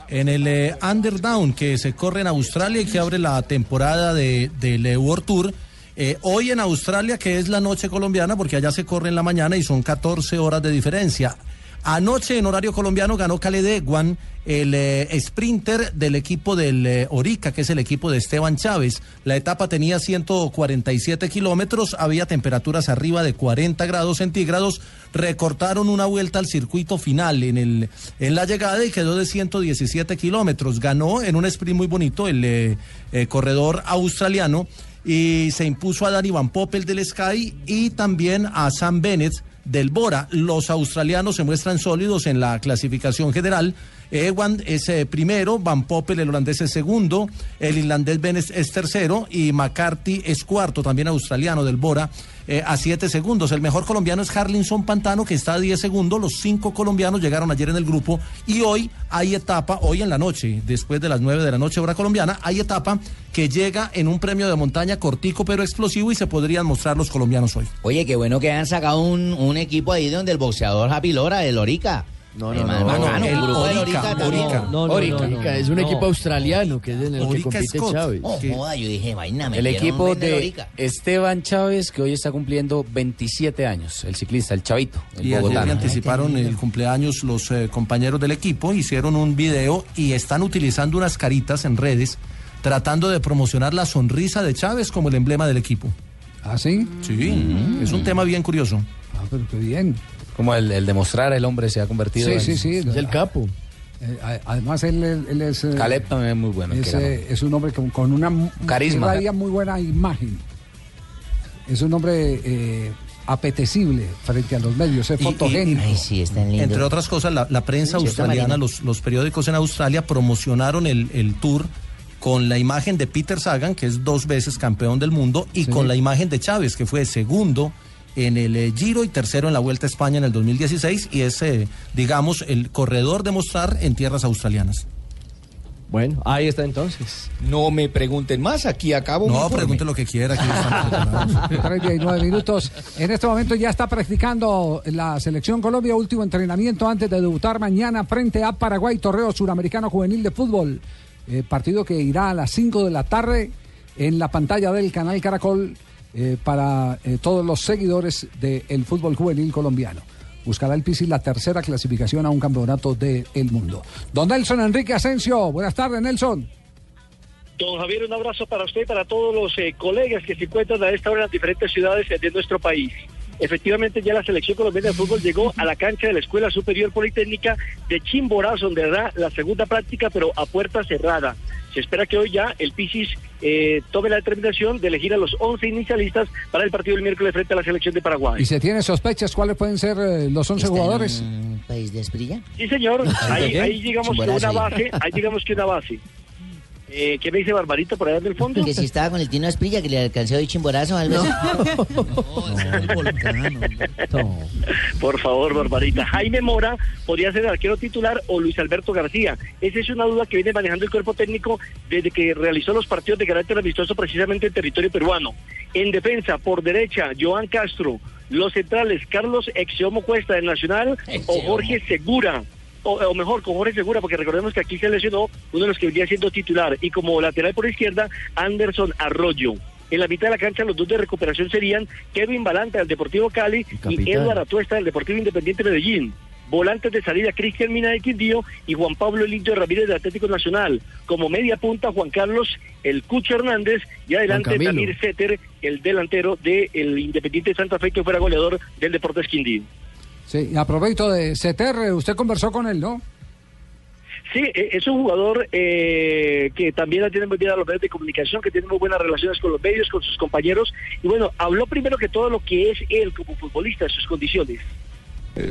En el eh, Underdown que se corre en Australia y que abre la temporada de, del eh, World Tour. Eh, hoy en Australia, que es la noche colombiana, porque allá se corre en la mañana y son 14 horas de diferencia. Anoche en horario colombiano ganó Khaled Eguan, el eh, sprinter del equipo del eh, Orica, que es el equipo de Esteban Chávez. La etapa tenía 147 kilómetros, había temperaturas arriba de 40 grados centígrados. Recortaron una vuelta al circuito final en, el, en la llegada y quedó de 117 kilómetros. Ganó en un sprint muy bonito el eh, eh, corredor australiano y se impuso a Danny Van Poppel del Sky y también a Sam Bennett del Bora. Los australianos se muestran sólidos en la clasificación general. Ewan es eh, primero, Van Poppel, el holandés, es segundo, el irlandés Bennett es tercero y McCarthy es cuarto, también australiano del Bora, eh, a siete segundos. El mejor colombiano es Harlinson Pantano, que está a 10 segundos. Los cinco colombianos llegaron ayer en el grupo y hoy hay etapa, hoy en la noche, después de las 9 de la noche, hora colombiana, hay etapa que llega en un premio de montaña cortico pero explosivo y se podrían mostrar los colombianos hoy. Oye, qué bueno que han sacado un, equipo ahí donde el boxeador Javi Lora, el Orica. No, no, no, no, Orica, Orica. Orica. No, no, Orica. no, no, Es un No. equipo australiano que es en el que compite Chávez. Oh, yo dije, vaina, me El equipo de Orica. Esteban Chávez, que hoy está cumpliendo 27 años, el ciclista, el chavito, el Y ayer le bogotano. anticiparon el cumpleaños los eh, compañeros del equipo, hicieron un video y están utilizando unas caritas en redes tratando de promocionar la sonrisa de Chávez como el emblema del equipo. ¿Ah, sí? Sí, es un tema bien curioso. Ah, pero qué bien. Como el, el demostrar el hombre se ha convertido Sí, en... sí, sí. Es el capo. Eh, a- además, él, él- él es. eh, Caleb también es muy bueno. es, eh, es un hombre con, con una Carisma. muy buena imagen. Es un hombre eh, apetecible frente a los medios, es Y- y- fotogénico. Entre otras cosas, la, la prensa Sí, australiana, los, los periódicos en Australia promocionaron el, el tour con la imagen de Peter Sagan, que es dos veces campeón del mundo, y con la imagen de Chávez, que fue segundo en el eh, Giro y tercero en la Vuelta a España en el 2016, y es, eh, digamos, el corredor de mostrar en tierras australianas. Bueno, ahí está entonces. No me pregunten más, aquí acabo. No, pregunte lo que quiera. Aquí estamos preparados. 39 minutos. En este momento ya está practicando la selección Colombia, último entrenamiento antes de debutar mañana frente a Paraguay, Torreo Suramericano Juvenil de Fútbol. Eh, partido que irá a las 5 de la tarde en la pantalla del canal Caracol eh, para eh, todos los seguidores del fútbol juvenil colombiano. Buscará el Pisi la tercera clasificación a un campeonato del mundo. Don Nelson Enrique Asensio, buenas tardes, Nelson. Don Javier, un abrazo para usted y para todos los eh, colegas que se encuentran a esta hora en las diferentes ciudades de nuestro país. Efectivamente, ya la selección colombiana de fútbol llegó a la cancha de la Escuela Superior Politécnica de Chimborazo, donde hará la segunda práctica, pero a puerta cerrada. Se espera que hoy ya el Pisis eh, tome la determinación de elegir a los 11 inicialistas para el partido del miércoles frente a la selección de Paraguay. ¿Y se tiene sospechas cuáles pueden ser eh, los 11 jugadores? ¿País de Esprilla? Sí, señor. Ahí, ahí llegamos que una base. Ahí llegamos que una base. Eh, ¿Qué me dice Barbarita por allá en el fondo? Que si estaba con el Tino Esprilla, que le alcanzó hoy chimborazo algo así. Por favor, Barbarita. Jaime Mora podría ser el arquero titular o Luis Alberto García. Esa es una duda que viene manejando el cuerpo técnico desde que realizó los partidos de carácter amistoso precisamente en territorio peruano. En defensa, por derecha, Joan Castro. Los centrales, Carlos Exiomo Cuesta del Nacional o Jorge Segura. O, o mejor, con Jorge Segura, porque recordemos que aquí se lesionó uno de los que venía siendo titular. Y como lateral por izquierda, Anderson Arroyo. En la mitad de la cancha, los dos de recuperación serían Kevin Balanta del Deportivo Cali y. Eduardo Atuesta del Deportivo Independiente Medellín. Volantes de salida, Cristian Mina de Quindío y Juan Pablo Lindo Ramírez del Atlético Nacional. Como media punta, Juan Carlos El Cucho Hernández y adelante. Tamir Setter, el delantero del Independiente de Santa Fe, que fuera goleador del Deportes Quindío. Sí, y a propósito de CTR, usted conversó con él, ¿no? Sí, eh, es un jugador eh, que también tiene muy bien a los medios de comunicación, que tiene muy buenas relaciones con los medios, con sus compañeros. Y bueno, habló primero que todo lo que es él como futbolista, sus condiciones.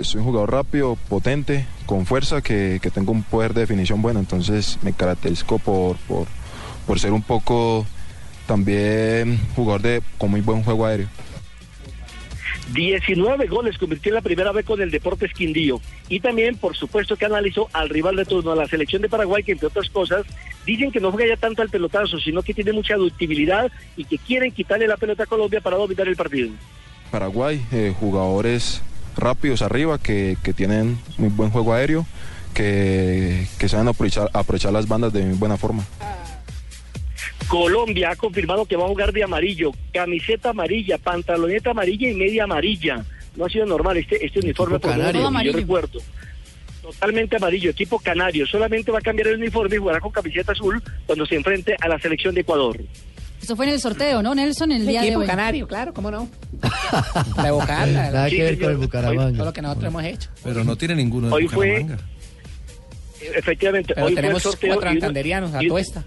Soy un jugador rápido, potente, con fuerza, que, que tengo un poder de definición bueno, entonces me caracterizo por, por, por ser un poco también jugador de, con muy buen juego aéreo. 19 goles convirtió en la primera vez con el Deportes Quindío. Y también, por supuesto, que analizó al rival de turno, a la selección de Paraguay, que entre otras cosas, dicen que no juega ya tanto al pelotazo, sino que tiene mucha ductibilidad y que quieren quitarle la pelota a Colombia para dominar el partido. Paraguay, eh, jugadores rápidos arriba, que, que tienen muy buen juego aéreo, que, que saben aprovechar, aprovechar las bandas de muy buena forma. Colombia ha confirmado que va a jugar de amarillo, camiseta amarilla, pantaloneta amarilla y media amarilla. No ha sido normal este, este uniforme, por canario. yo Todo recuerdo. totalmente amarillo, equipo canario. Solamente va a cambiar el uniforme y jugará con camiseta azul cuando se enfrente a la selección de Ecuador. Eso fue en el sorteo, ¿no, Nelson? El día de Equipo hoy. canario, claro, cómo no. La. Nada que ver con el Todo Bucaramanga. lo que nosotros hemos hecho. Pero no tiene ninguno de Hoy fue-. Efectivamente, Pero hoy fue el tenemos sorteo cuatro y santanderianos a y- tuesta.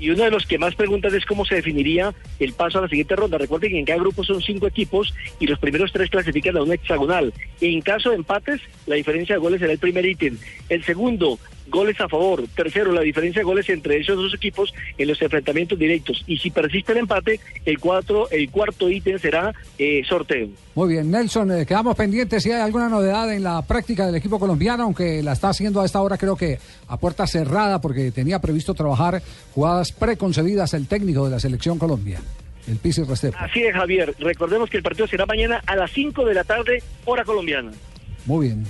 Y uno de los que más preguntas es cómo se definiría el paso a la siguiente ronda. Recuerden que en cada grupo son cinco equipos y los primeros tres clasifican a una hexagonal. En caso de empates, la diferencia de goles será el primer ítem. El segundo, goles a favor. Tercero, la diferencia de goles entre esos dos equipos en los enfrentamientos directos. Y si persiste el empate, el, cuatro, el cuarto ítem será eh, sorteo. Muy bien, Nelson, eh, quedamos pendientes si hay alguna novedad en la práctica del equipo colombiano, aunque la está haciendo a esta hora creo que a puerta cerrada porque tenía previsto trabajar jugadas preconcebidas el técnico de la selección Colombia, el Pisi Restrepo. Así es, Javier. Recordemos que el partido será mañana a las 5 de la tarde, hora colombiana. Muy bien.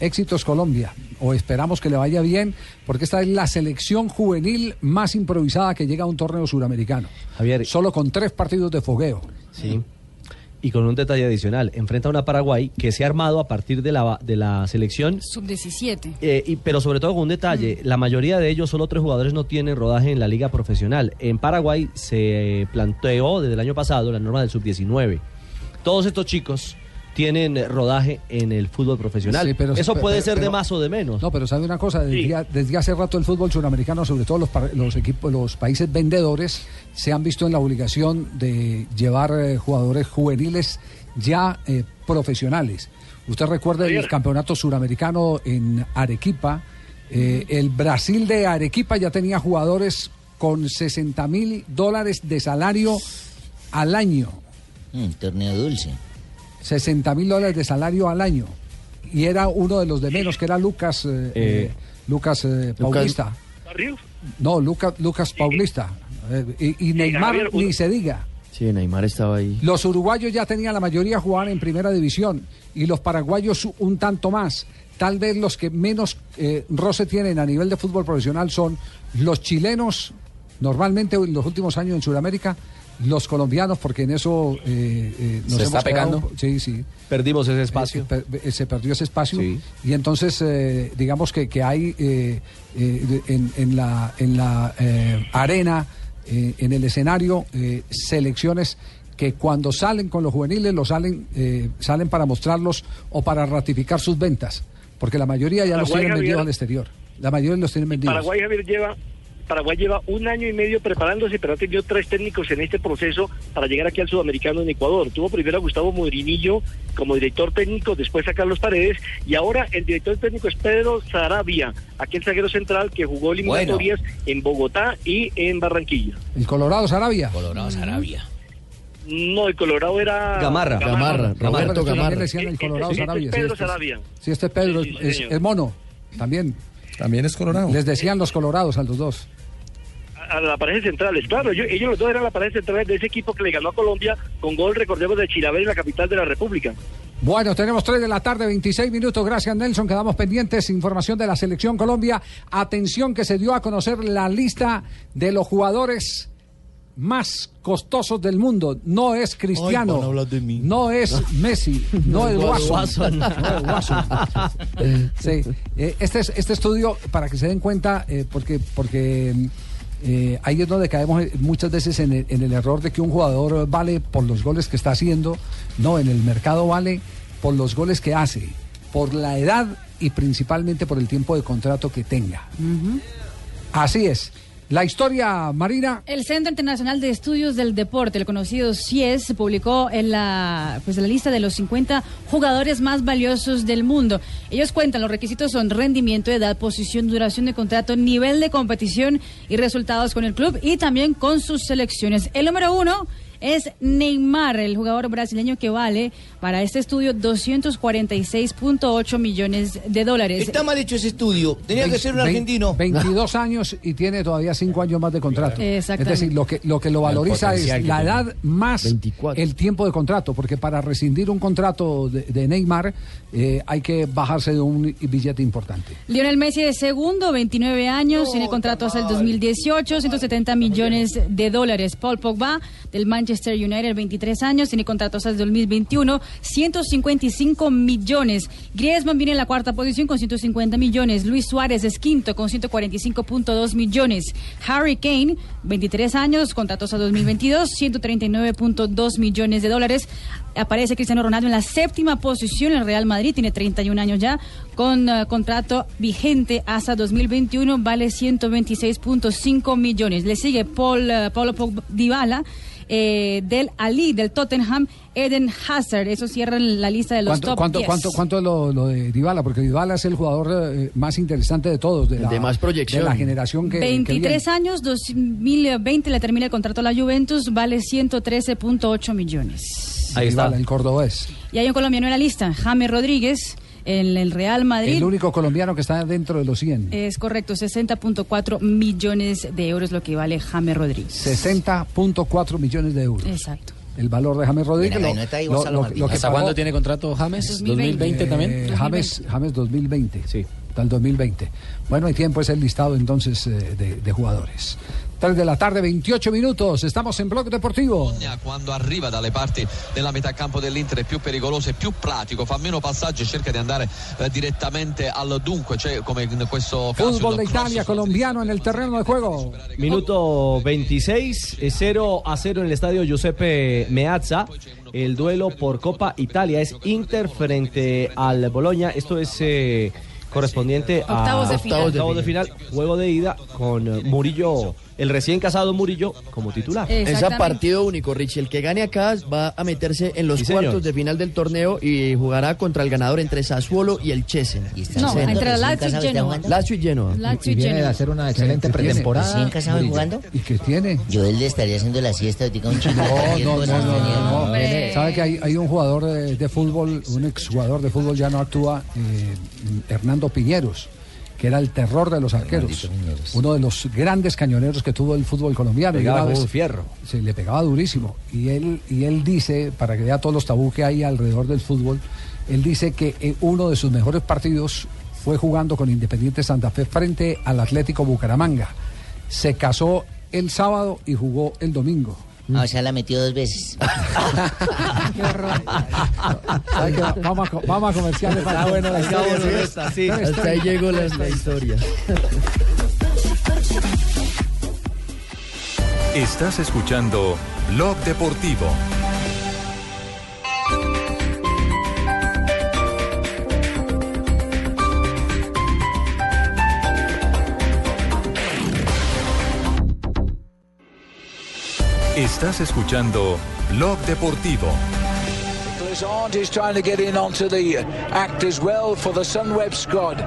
Éxitos Colombia, o esperamos que le vaya bien, porque esta es la selección juvenil más improvisada que llega a un torneo suramericano. Javier. Solo con tres partidos de fogueo. Sí. Y con un detalle adicional, enfrenta a una Paraguay que se ha armado a partir de la, de la selección Sub-17. Eh, y- pero sobre todo con un detalle, la mayoría de ellos, solo tres jugadores no tienen rodaje en la liga profesional. En Paraguay se planteó desde el año pasado la norma del sub-19. Todos estos chicos tienen rodaje en el fútbol profesional. Sí, pero- Eso pero- puede ser de más o de menos. No, pero sabe una cosa, desde, desde hace rato el fútbol suramericano, sobre todo los, par- los equipos, los países vendedores, se han visto en la obligación de llevar eh, jugadores juveniles ya eh, profesionales. Usted recuerda el campeonato suramericano en Arequipa, eh, el Brasil de Arequipa ya tenía jugadores con 60 mil dólares de salario al año. torneo dulce. 60 mil dólares de salario al año. Y era uno de los de menos, que era Lucas, eh, eh, Lucas eh, Paulista. No, Luca- Lucas Paulista. Eh, y, y Neymar Javier, ni se diga. Sí, Neymar estaba ahí. Los uruguayos ya tenían la mayoría jugaban en primera división y los paraguayos un tanto más. Tal vez los que menos eh, roce tienen a nivel de fútbol profesional son los chilenos, normalmente en los últimos años en Sudamérica, los colombianos, porque en eso eh, eh, nos ¿Se hemos está quedado- pegando? sí, sí. Perdimos ese espacio. Eh, se, per- eh, se perdió ese espacio Sí. y entonces eh, digamos que, que hay eh, eh, en, en la, en la eh, arena, eh, en el escenario, eh, selecciones que cuando salen con los juveniles los salen, eh, salen para mostrarlos o para ratificar sus ventas, porque la mayoría ya los tienen vendidos Javier. al exterior. La mayoría los tienen vendidos. Paraguay, Javier, lleva, Paraguay lleva un año y medio preparándose, pero ha tenido tres técnicos en este proceso para llegar aquí al sudamericano en Ecuador. Tuvo primero a Gustavo Modrinillo como director técnico, después a Carlos Paredes, y ahora el director técnico es Pedro Sarabia, aquel zaguero central que jugó eliminatorias en Bogotá y en Barranquilla. El Colorado Sarabia. Colorado Sarabia. No, el Colorado era... Gamarra. Gamarra, Roberto Pero Gamarra. le decían el Colorado Este- este Sarabia, es sí, Pedro este es- Sarabia. Sí, este es Pedro, Sí, sí, es, es mono, también. También es colorado. Les decían los colorados a los dos. A la pareja centrales. Claro, yo- ellos los dos eran la pareja central de ese equipo que le ganó a Colombia con gol, recordemos, de Chilabel en la capital de la República. Bueno, tenemos 3 de la tarde, 26 minutos. Gracias, Nelson. Quedamos pendientes. Información de la Selección Colombia. Atención que se dio a conocer la lista de los jugadores más costosos del mundo. No es Cristiano. van a hablar de mí. No es Messi. No es Watson. No es Watson. Sí. Eh, Este, es- este estudio, para que se den cuenta, eh, porque, porque eh, ahí es donde caemos eh, muchas veces en el, en el error de que un jugador vale por los goles que está haciendo. No, en el mercado vale por los goles que hace, por la edad y principalmente por el tiempo de contrato que tenga. Así es. La historia, Marina. El Centro Internacional de Estudios del Deporte, el conocido CIES, publicó en la, pues, la lista de los 50 jugadores más valiosos del mundo. Ellos cuentan, los requisitos son rendimiento, edad, posición, duración de contrato, nivel de competición y resultados con el club y también con sus selecciones. El número uno es Neymar, el jugador brasileño que vale para este estudio 246.8 millones de dólares. Está mal hecho ese estudio. Tenía que ser un argentino. 22 años y tiene todavía 5 años más de contrato. Es Exactamente. decir, lo que, lo que lo valoriza es la edad más el tiempo de contrato, porque para rescindir un contrato de, de Neymar eh, hay que bajarse de un billete importante. Lionel Messi es segundo, 29 años, tiene contrato hasta el 2018, 170 millones de dólares. Paul Pogba del Manchester Manchester United, 23 años, tiene contrato hasta el 2021, 155 millones. Griezmann viene en la cuarta posición con 150 millones. Luis Suárez es quinto con 145.2 millones. Harry Kane, 23 años, contrato hasta 2022, 139.2 millones de dólares. Aparece Cristiano Ronaldo en la séptima posición. El Real Madrid tiene 31 años ya, con eh, contrato vigente hasta 2021, vale 126.5 millones. Le sigue Paul, eh, Paulo Dybala. Eh, del Ali, del Tottenham, Eden Hazard. Eso cierra la lista de los ¿Cuánto, top cuánto, 10. cuánto, cuánto es lo, lo de Dybala? Porque Dybala es el jugador eh, más interesante de todos, de, El la, de más proyección. de la generación que, que 23 viene. años, 2020 le termina el contrato a la Juventus, vale 113.8 millones. Ahí está. El cordobés. Y hay un colombiano en la lista, James Rodríguez, en el Real Madrid. El único colombiano que está dentro de los 100. Es correcto, 60.4 millones de euros lo que vale James Rodríguez. 60.4 millones de euros. Exacto. El valor de James Rodríguez. Mira, lo- no está ahí lo- lo- que ¿Hasta pagó- cuándo tiene contrato James? 2020 también? Eh, James, James 2020. Sí. Hasta el 2020. Bueno, hay tiempo, es el listado entonces eh, de, de jugadores. 3 de la tarde, 28 minutos. Estamos en Blog Deportivo. quando arriva dalle parti della metà campo dell'Inter è più pericoloso e più pratico, fa meno passaggi e cerca di andare eh, direttamente al dunque, cioè come in questo caso Fútbol de Italia, colombiano en el terreno de juego. Minuto 26, eh, 0 a 0 en el estadio Giuseppe Meazza. El duelo por Copa Italia es Inter frente al Boloña. Esto es eh, correspondiente a Octavos de final. octavos de final, juego de ida con Murillo, el recién casado Murillo como titular. Es a partido único, Richie. El que gane acá va a meterse en los Sí, señor. cuartos de final del torneo y jugará contra el ganador entre Sassuolo y el Chesen. No, entre Lazio y Genoa. Lazio y Genoa. Lazio y viene de hacer una excelente pretemporada. ¿Recién casado jugando? ¿Y qué tiene? Yo él le estaría haciendo la siesta ahorita un chico. No, no, no, no. ¿Sabe que hay, hay un jugador de, de fútbol, un exjugador de fútbol ya no actúa, eh, Hernando Piñeros, que era el terror de los arqueros, uno de los grandes cañoneros que tuvo el fútbol colombiano. Pegaba fierro. Se le pegaba durísimo. Y él, y él dice, para que vea todos los tabú que hay alrededor del fútbol, él dice que eh, uno de sus mejores partidos fue jugando con Independiente Santa Fe frente al Atlético Bucaramanga. Se casó el sábado y jugó el domingo. Ah, o sea, la metió dos veces. ¿Sabe qué? Vamos, a, co- vamos a comerciales. Está buena la historia, sí. Hasta ahí llegó la, la historia. Estás escuchando Blog Deportivo. Estás escuchando Blog Deportivo. Trying to get in the act as well for the squad.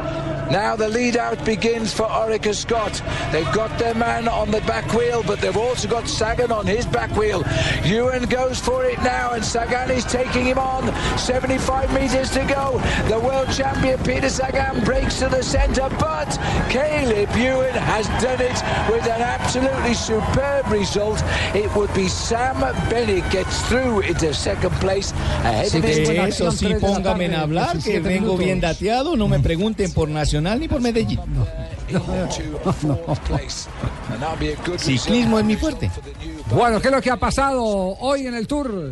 Now the lead out begins for Orica Scott. They've got their man on the back wheel, but they've also got Sagan on his back wheel. Ewan goes for it now, and Sagan is taking him on. 75 metres to go. The world champion Peter Sagan breaks to the centre, but Caleb Ewan has done it with an absolutely superb result. It would be Sam Bennett gets through into second place ahead Sí, of his de eso sí, póngame en hablar, que vengo bien dateado, no me pregunten por Nacional ni por Medellín. Ciclismo es mi fuerte. Bueno, ¿qué es lo que ha pasado hoy en el Tour?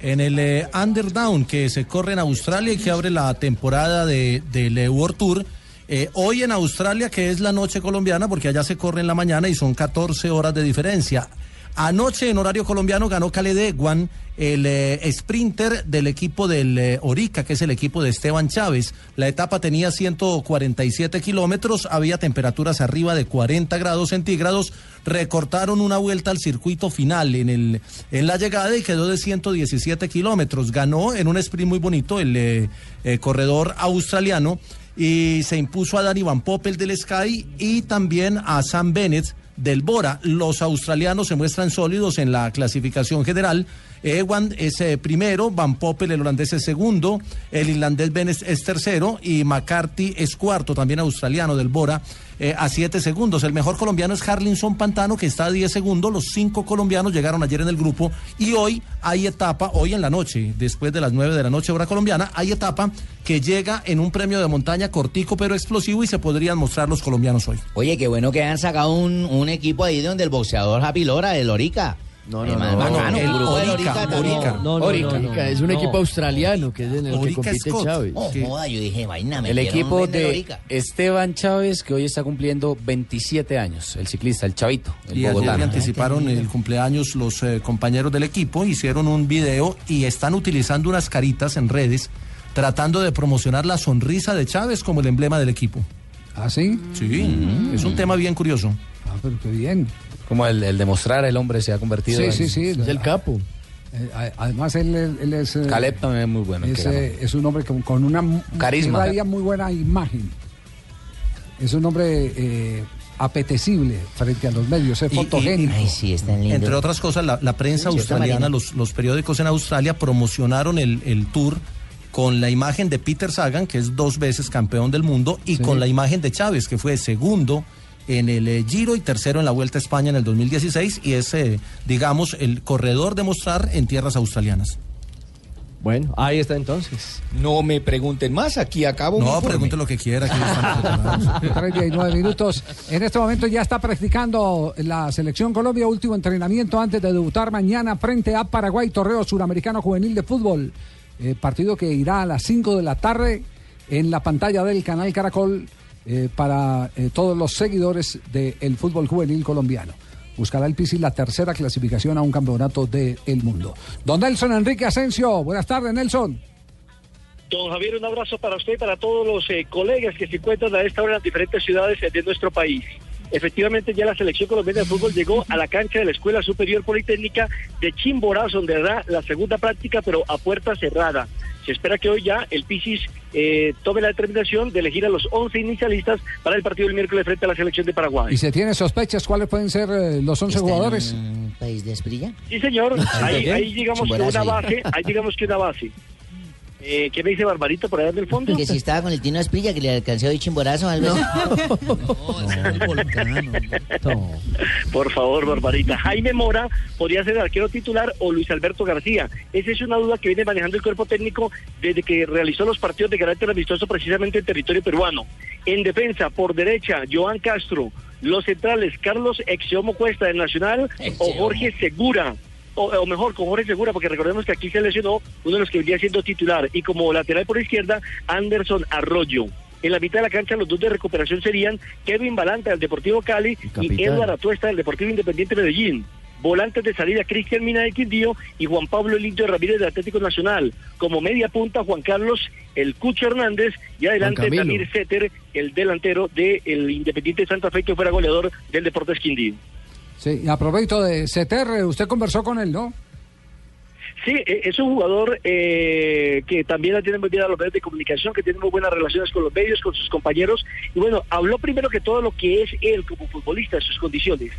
En el eh, Underdown que se corre en Australia y que abre la temporada de, del eh, World Tour. eh, hoy en Australia, que es la noche colombiana, porque allá se corre en la mañana y son 14 horas de diferencia. Anoche en horario colombiano ganó Caled Eguan, el eh, sprinter del equipo del eh, Orica, que es el equipo de Esteban Chávez. La etapa tenía 147 kilómetros, había temperaturas arriba de 40 grados centígrados. Recortaron una vuelta al circuito final en, el, en la llegada y quedó de 117 kilómetros. Ganó en un sprint muy bonito el eh, eh, corredor australiano y se impuso a Danny Van Poppel del Sky y también a Sam Bennett del Bora. Los australianos se muestran sólidos en la clasificación general. Ewan es eh, primero, Van Poppel, el holandés, es segundo, el irlandés Bennett es tercero y McCarthy es cuarto, también australiano del Bora, eh, a siete segundos. El mejor colombiano es Harlinson Pantano, que está a diez segundos. Los cinco colombianos llegaron ayer en el grupo y hoy hay etapa, hoy en la noche, después de las nueve de la noche, hora colombiana, hay etapa que llega en un premio de montaña cortico pero explosivo y se podrían mostrar los colombianos hoy. Oye, qué bueno que han sacado un, un equipo ahí donde el boxeador Javi Lora, el Orica. No, no, no. Bacano, el grupo del Orica, Orica, Orica. no. No, no, Orica. Orica, Es un No. equipo australiano que es en el que Orica compite Scott. Chávez. Oh, joda, yo dije, vaina, me El equipo de Orica. Esteban Chávez, que hoy está cumpliendo 27 años, el ciclista, el chavito, el Y bogotano. le anticiparon el cumpleaños los eh, compañeros del equipo, hicieron un video y están utilizando unas caritas en redes tratando de promocionar la sonrisa de Chávez como el emblema del equipo. ¿Ah, sí? Sí, es un tema bien curioso. Ah, pero qué bien. Como el, el demostrar el hombre se ha convertido Sí, en... sí, sí. Es el capo. Eh, a- además, él, él- él es. eh, Caleb también es muy bueno. Es, eh, un hombre con, con una Carisma. muy buena imagen. Es un hombre eh, apetecible frente a los medios, es Y- y- fotogénico. Entre otras cosas, la, la prensa Sí, australiana, los, los periódicos en Australia promocionaron el, el tour con la imagen de Peter Sagan, que es dos veces campeón del mundo, y con la imagen de Chávez, que fue segundo en el eh, Giro y tercero en la Vuelta a España en el 2016, y es, eh, digamos, el corredor de mostrar en tierras australianas. Bueno, ahí está entonces. No me pregunten más, aquí acabo. No, pregunte lo que quiera. aquí estamos preparados. 39 minutos. En este momento ya está practicando la selección Colombia, último entrenamiento antes de debutar mañana frente a Paraguay, Torreo Suramericano Juvenil de Fútbol. Eh, partido que irá a las 5 de la tarde en la pantalla del canal Caracol eh, para eh, todos los seguidores del fútbol juvenil colombiano. Buscará el Pisi la tercera clasificación a un campeonato del mundo. Don Nelson Enrique Asensio, buenas tardes, Nelson. Don Javier, un abrazo para usted y para todos los eh, colegas que se encuentran a esta hora en las diferentes ciudades de nuestro país. Efectivamente, ya la selección colombiana de fútbol llegó a la cancha de la Escuela Superior Politécnica de Chimborazo, donde hará la segunda práctica, pero a puerta cerrada. Se espera que hoy ya el Pisis eh, tome la determinación de elegir a los 11 inicialistas para el partido del miércoles frente a la selección de Paraguay. ¿Y se tiene sospechas cuáles pueden ser eh, los 11 jugadores? ¿País de Esprilla? Sí, señor. Ahí, ahí digamos que una base, ahí digamos que una base. Eh, ¿Qué me dice Barbarito por allá en el fondo? Que si estaba con el Tino Esprilla, que le alcancé hoy chimborazo algo así. Por favor, Barbarita. Jaime Mora podría ser el arquero titular o Luis Alberto García. Esa es una duda que viene manejando el cuerpo técnico desde que realizó los partidos de carácter amistoso precisamente en territorio peruano. En defensa, por derecha, Joan Castro. Los centrales, Carlos Exiomo Cuesta del Nacional o Jorge Segura. O, o mejor, con Jorge Segura, porque recordemos que aquí se lesionó uno de los que venía siendo titular. Y como lateral por izquierda, Anderson Arroyo. En la mitad de la cancha, los dos de recuperación serían Kevin Balanta del Deportivo Cali y. Eduardo Atuesta del Deportivo Independiente Medellín. Volantes de salida, Cristian Mina de Quindío y Juan Pablo Lindo Ramírez del Atlético Nacional. Como media punta, Juan Carlos El Cucho Hernández y adelante. Damir Setter, el delantero del Independiente de Santa Fe, que fuera goleador del Deportes Quindío. Sí, y a propósito de CTR, usted conversó con él, ¿no? Sí, eh, es un jugador eh, que también tiene muy bien a los medios de comunicación, que tiene muy buenas relaciones con los medios, con sus compañeros. Y bueno, habló primero que todo lo que es él como futbolista, sus condiciones.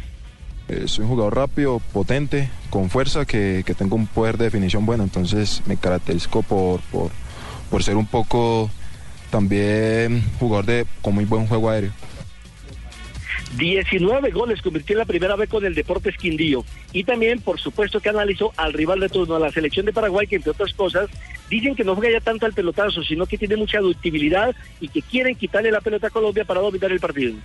Soy un jugador rápido, potente, con fuerza, que, que tengo un poder de definición bueno, entonces me caracterizo por, por, por ser un poco también jugador de con muy buen juego aéreo. 19 goles convirtió en la primera vez con el Deportes Quindío. Y también, por supuesto, que analizó al rival de turno, a la selección de Paraguay, que entre otras cosas, dicen que no juega ya tanto al pelotazo, sino que tiene mucha ductibilidad y que quieren quitarle la pelota a Colombia para dominar el partido.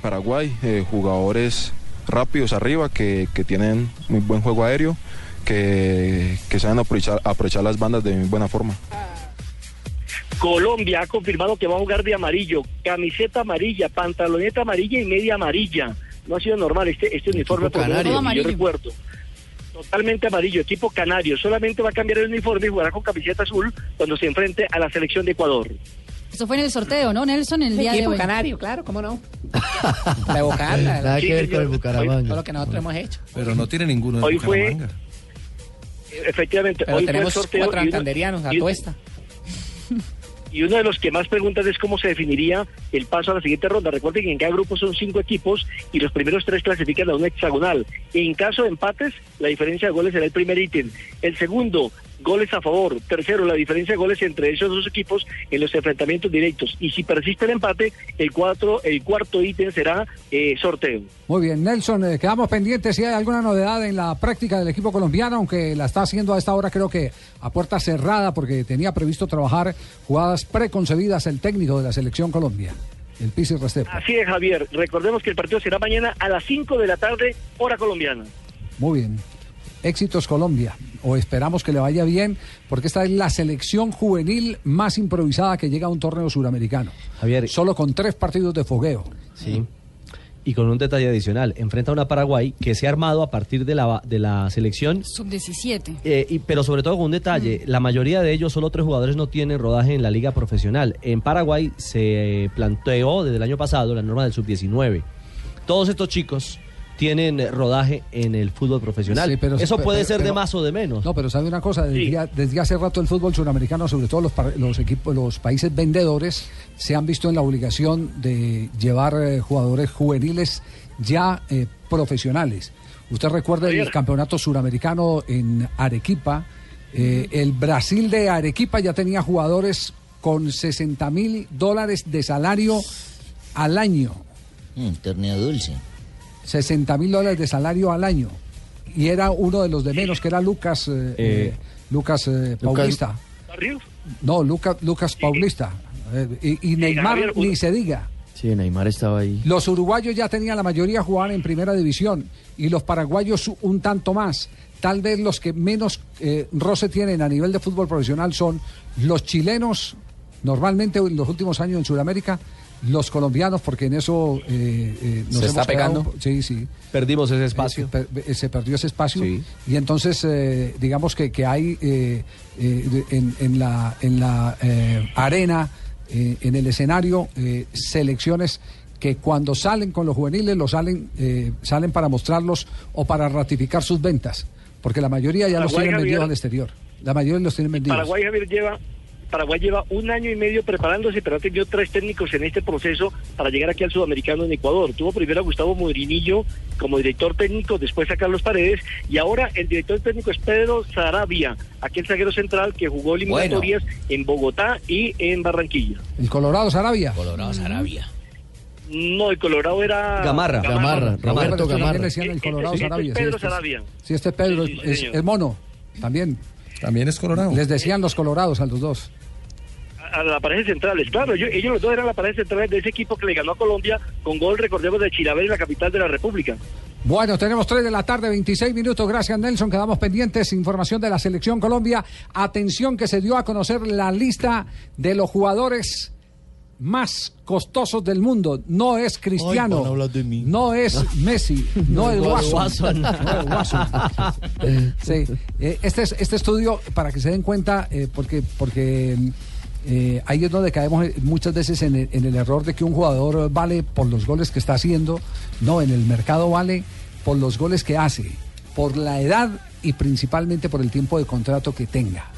Paraguay, eh, jugadores rápidos arriba que, que tienen muy buen juego aéreo, que, que saben aprovechar, aprovechar las bandas de muy buena forma. Colombia ha confirmado que va a jugar de amarillo, camiseta amarilla, pantaloneta amarilla y media amarilla. No ha sido normal este, este uniforme, por canario. yo recuerdo. Totalmente amarillo, equipo canario. Solamente va a cambiar el uniforme y jugará con camiseta azul cuando se enfrente a la selección de Ecuador. Eso fue en el sorteo, ¿no, Nelson? El día de hoy. canario, claro, cómo no. La Bocarla. Nada Sí, que ver con el. Bucaramanga. Todo lo que nosotros hemos hecho. Pero no tiene ninguno de Hoy fue-. Efectivamente, Pero hoy fue el tenemos sorteo cuatro santanderianos a y- tuesta. Y uno de los que más preguntan es cómo se definiría el paso a la siguiente ronda. Recuerden que en cada grupo son cinco equipos y los primeros tres clasifican a una hexagonal. En caso de empates, la diferencia de goles será el primer ítem. El segundo, goles a favor. Tercero, la diferencia de goles entre esos dos equipos en los enfrentamientos directos. Y si persiste el empate, el, cuatro, el cuarto ítem será eh, sorteo. Muy bien, Nelson, eh, quedamos pendientes si hay alguna novedad en la práctica del equipo colombiano, aunque la está haciendo a esta hora creo que a puerta cerrada porque tenía previsto trabajar jugadas preconcebidas el técnico de la selección Colombia, el Pisi Restrepo. Así es, Javier. Recordemos que el partido será mañana a las 5 de la tarde, hora colombiana. Muy bien. Éxitos Colombia. O esperamos que le vaya bien, porque esta es la selección juvenil más improvisada que llega a un torneo suramericano. Javier. Solo con tres partidos de fogueo. Sí. Y con un detalle adicional, enfrenta a una Paraguay que se ha armado a partir de la, de la selección Sub-17. Eh, y- pero sobre todo con un detalle, la mayoría de ellos, solo tres jugadores no tienen rodaje en la liga profesional. En Paraguay se planteó desde el año pasado la norma del sub-19. Todos estos chicos tienen rodaje en el fútbol profesional. Sí, pero- Eso pero- puede ser de más o de menos. No, pero sabe una cosa, desde, desde hace rato el fútbol suramericano, sobre todo los, par- los equipos, los países vendedores, se han visto en la obligación de llevar eh, jugadores juveniles ya eh, profesionales. Usted recuerda el campeonato suramericano en Arequipa, eh, el Brasil de Arequipa ya tenía jugadores con 60 mil dólares de salario al año. Un torneo dulce. 60 mil dólares de salario al año. Y era uno de los de menos, que era Lucas, eh, Eh, eh, Lucas eh, Paulista. ¿Barrios? No, Lucas, Lucas Paulista. Eh, y, y Neymar Javier, ni se diga. Sí, Neymar estaba ahí. Los uruguayos ya tenían la mayoría jugaban en primera división y los paraguayos un tanto más. Tal vez los que menos eh, roce tienen a nivel de fútbol profesional son los chilenos, normalmente en los últimos años en Sudamérica, los colombianos, porque en eso eh, eh, nos ¿Se hemos está quedado- pegando? Sí, sí. Perdimos ese espacio. Eh, se, per- se perdió ese espacio Sí. y entonces eh, digamos que, que hay eh, eh, en, en la, en la eh, arena, eh, en el escenario, eh, selecciones que cuando salen con los juveniles los salen, eh, salen para mostrarlos o para ratificar sus ventas, porque la mayoría ya los tienen vendidos Javier. al exterior. La mayoría los tienen vendidos. Paraguay, Javier, lleva, Paraguay lleva un año y medio preparándose, pero ha tenido tres técnicos en este proceso para llegar aquí al sudamericano en Ecuador. Tuvo primero a Gustavo Modrinillo como director técnico, después a Carlos Paredes, y ahora el director técnico es Pedro Sarabia, aquel zaguero central que jugó eliminatorias en Bogotá y en Barranquilla. El Colorado Sarabia. Colorado Sarabia. No, el Colorado era... Gamarra. Gamarra, Roberto Pero Gamarra. Le decían el Colorado Este es. Pedro sí, este es- Sarabia. Sí, este es Pedro, Sí, sí, es, señor. es mono, también. También es colorado. Les decían los colorados a los dos. A la pareja centrales. Claro, ellos, ellos los dos eran la pareja centrales de ese equipo que le ganó a Colombia con gol, recordemos, de Chirabel en la capital de la República. Bueno, tenemos 3 de la tarde, 26 minutos. Gracias, Nelson. Quedamos pendientes. Información de la Selección Colombia. Atención que se dio a conocer la lista de los jugadores más costosos del mundo. No es Cristiano. Ay, de mí. No es Messi. No, es Watson. No. Sí. Este, es- este estudio, para que se den cuenta, eh, porque, porque eh, ahí es donde caemos muchas veces en el, en el error de que un jugador vale por los goles que está haciendo. No, en el mercado vale por los goles que hace, por la edad y principalmente por el tiempo de contrato que tenga.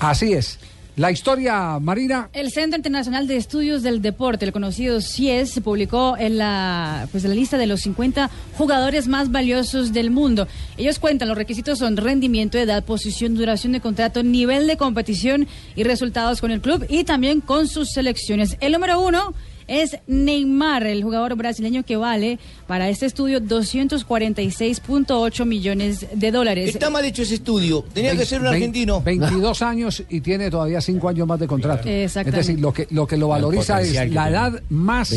Así es. La historia, Marina. El Centro Internacional de Estudios del Deporte, el conocido CIES, publicó en la, pues, la lista de los 50 jugadores más valiosos del mundo. Ellos cuentan, los requisitos son rendimiento, edad, posición, duración de contrato, nivel de competición y resultados con el club y también con sus selecciones. El número uno es Neymar, el jugador brasileño que vale para este estudio 246.8 millones de dólares. Está mal hecho ese estudio. Tenía que ser un argentino. 22 años y tiene todavía 5 años más de contrato. Es Exactamente. decir, lo que, lo que lo valoriza es la edad más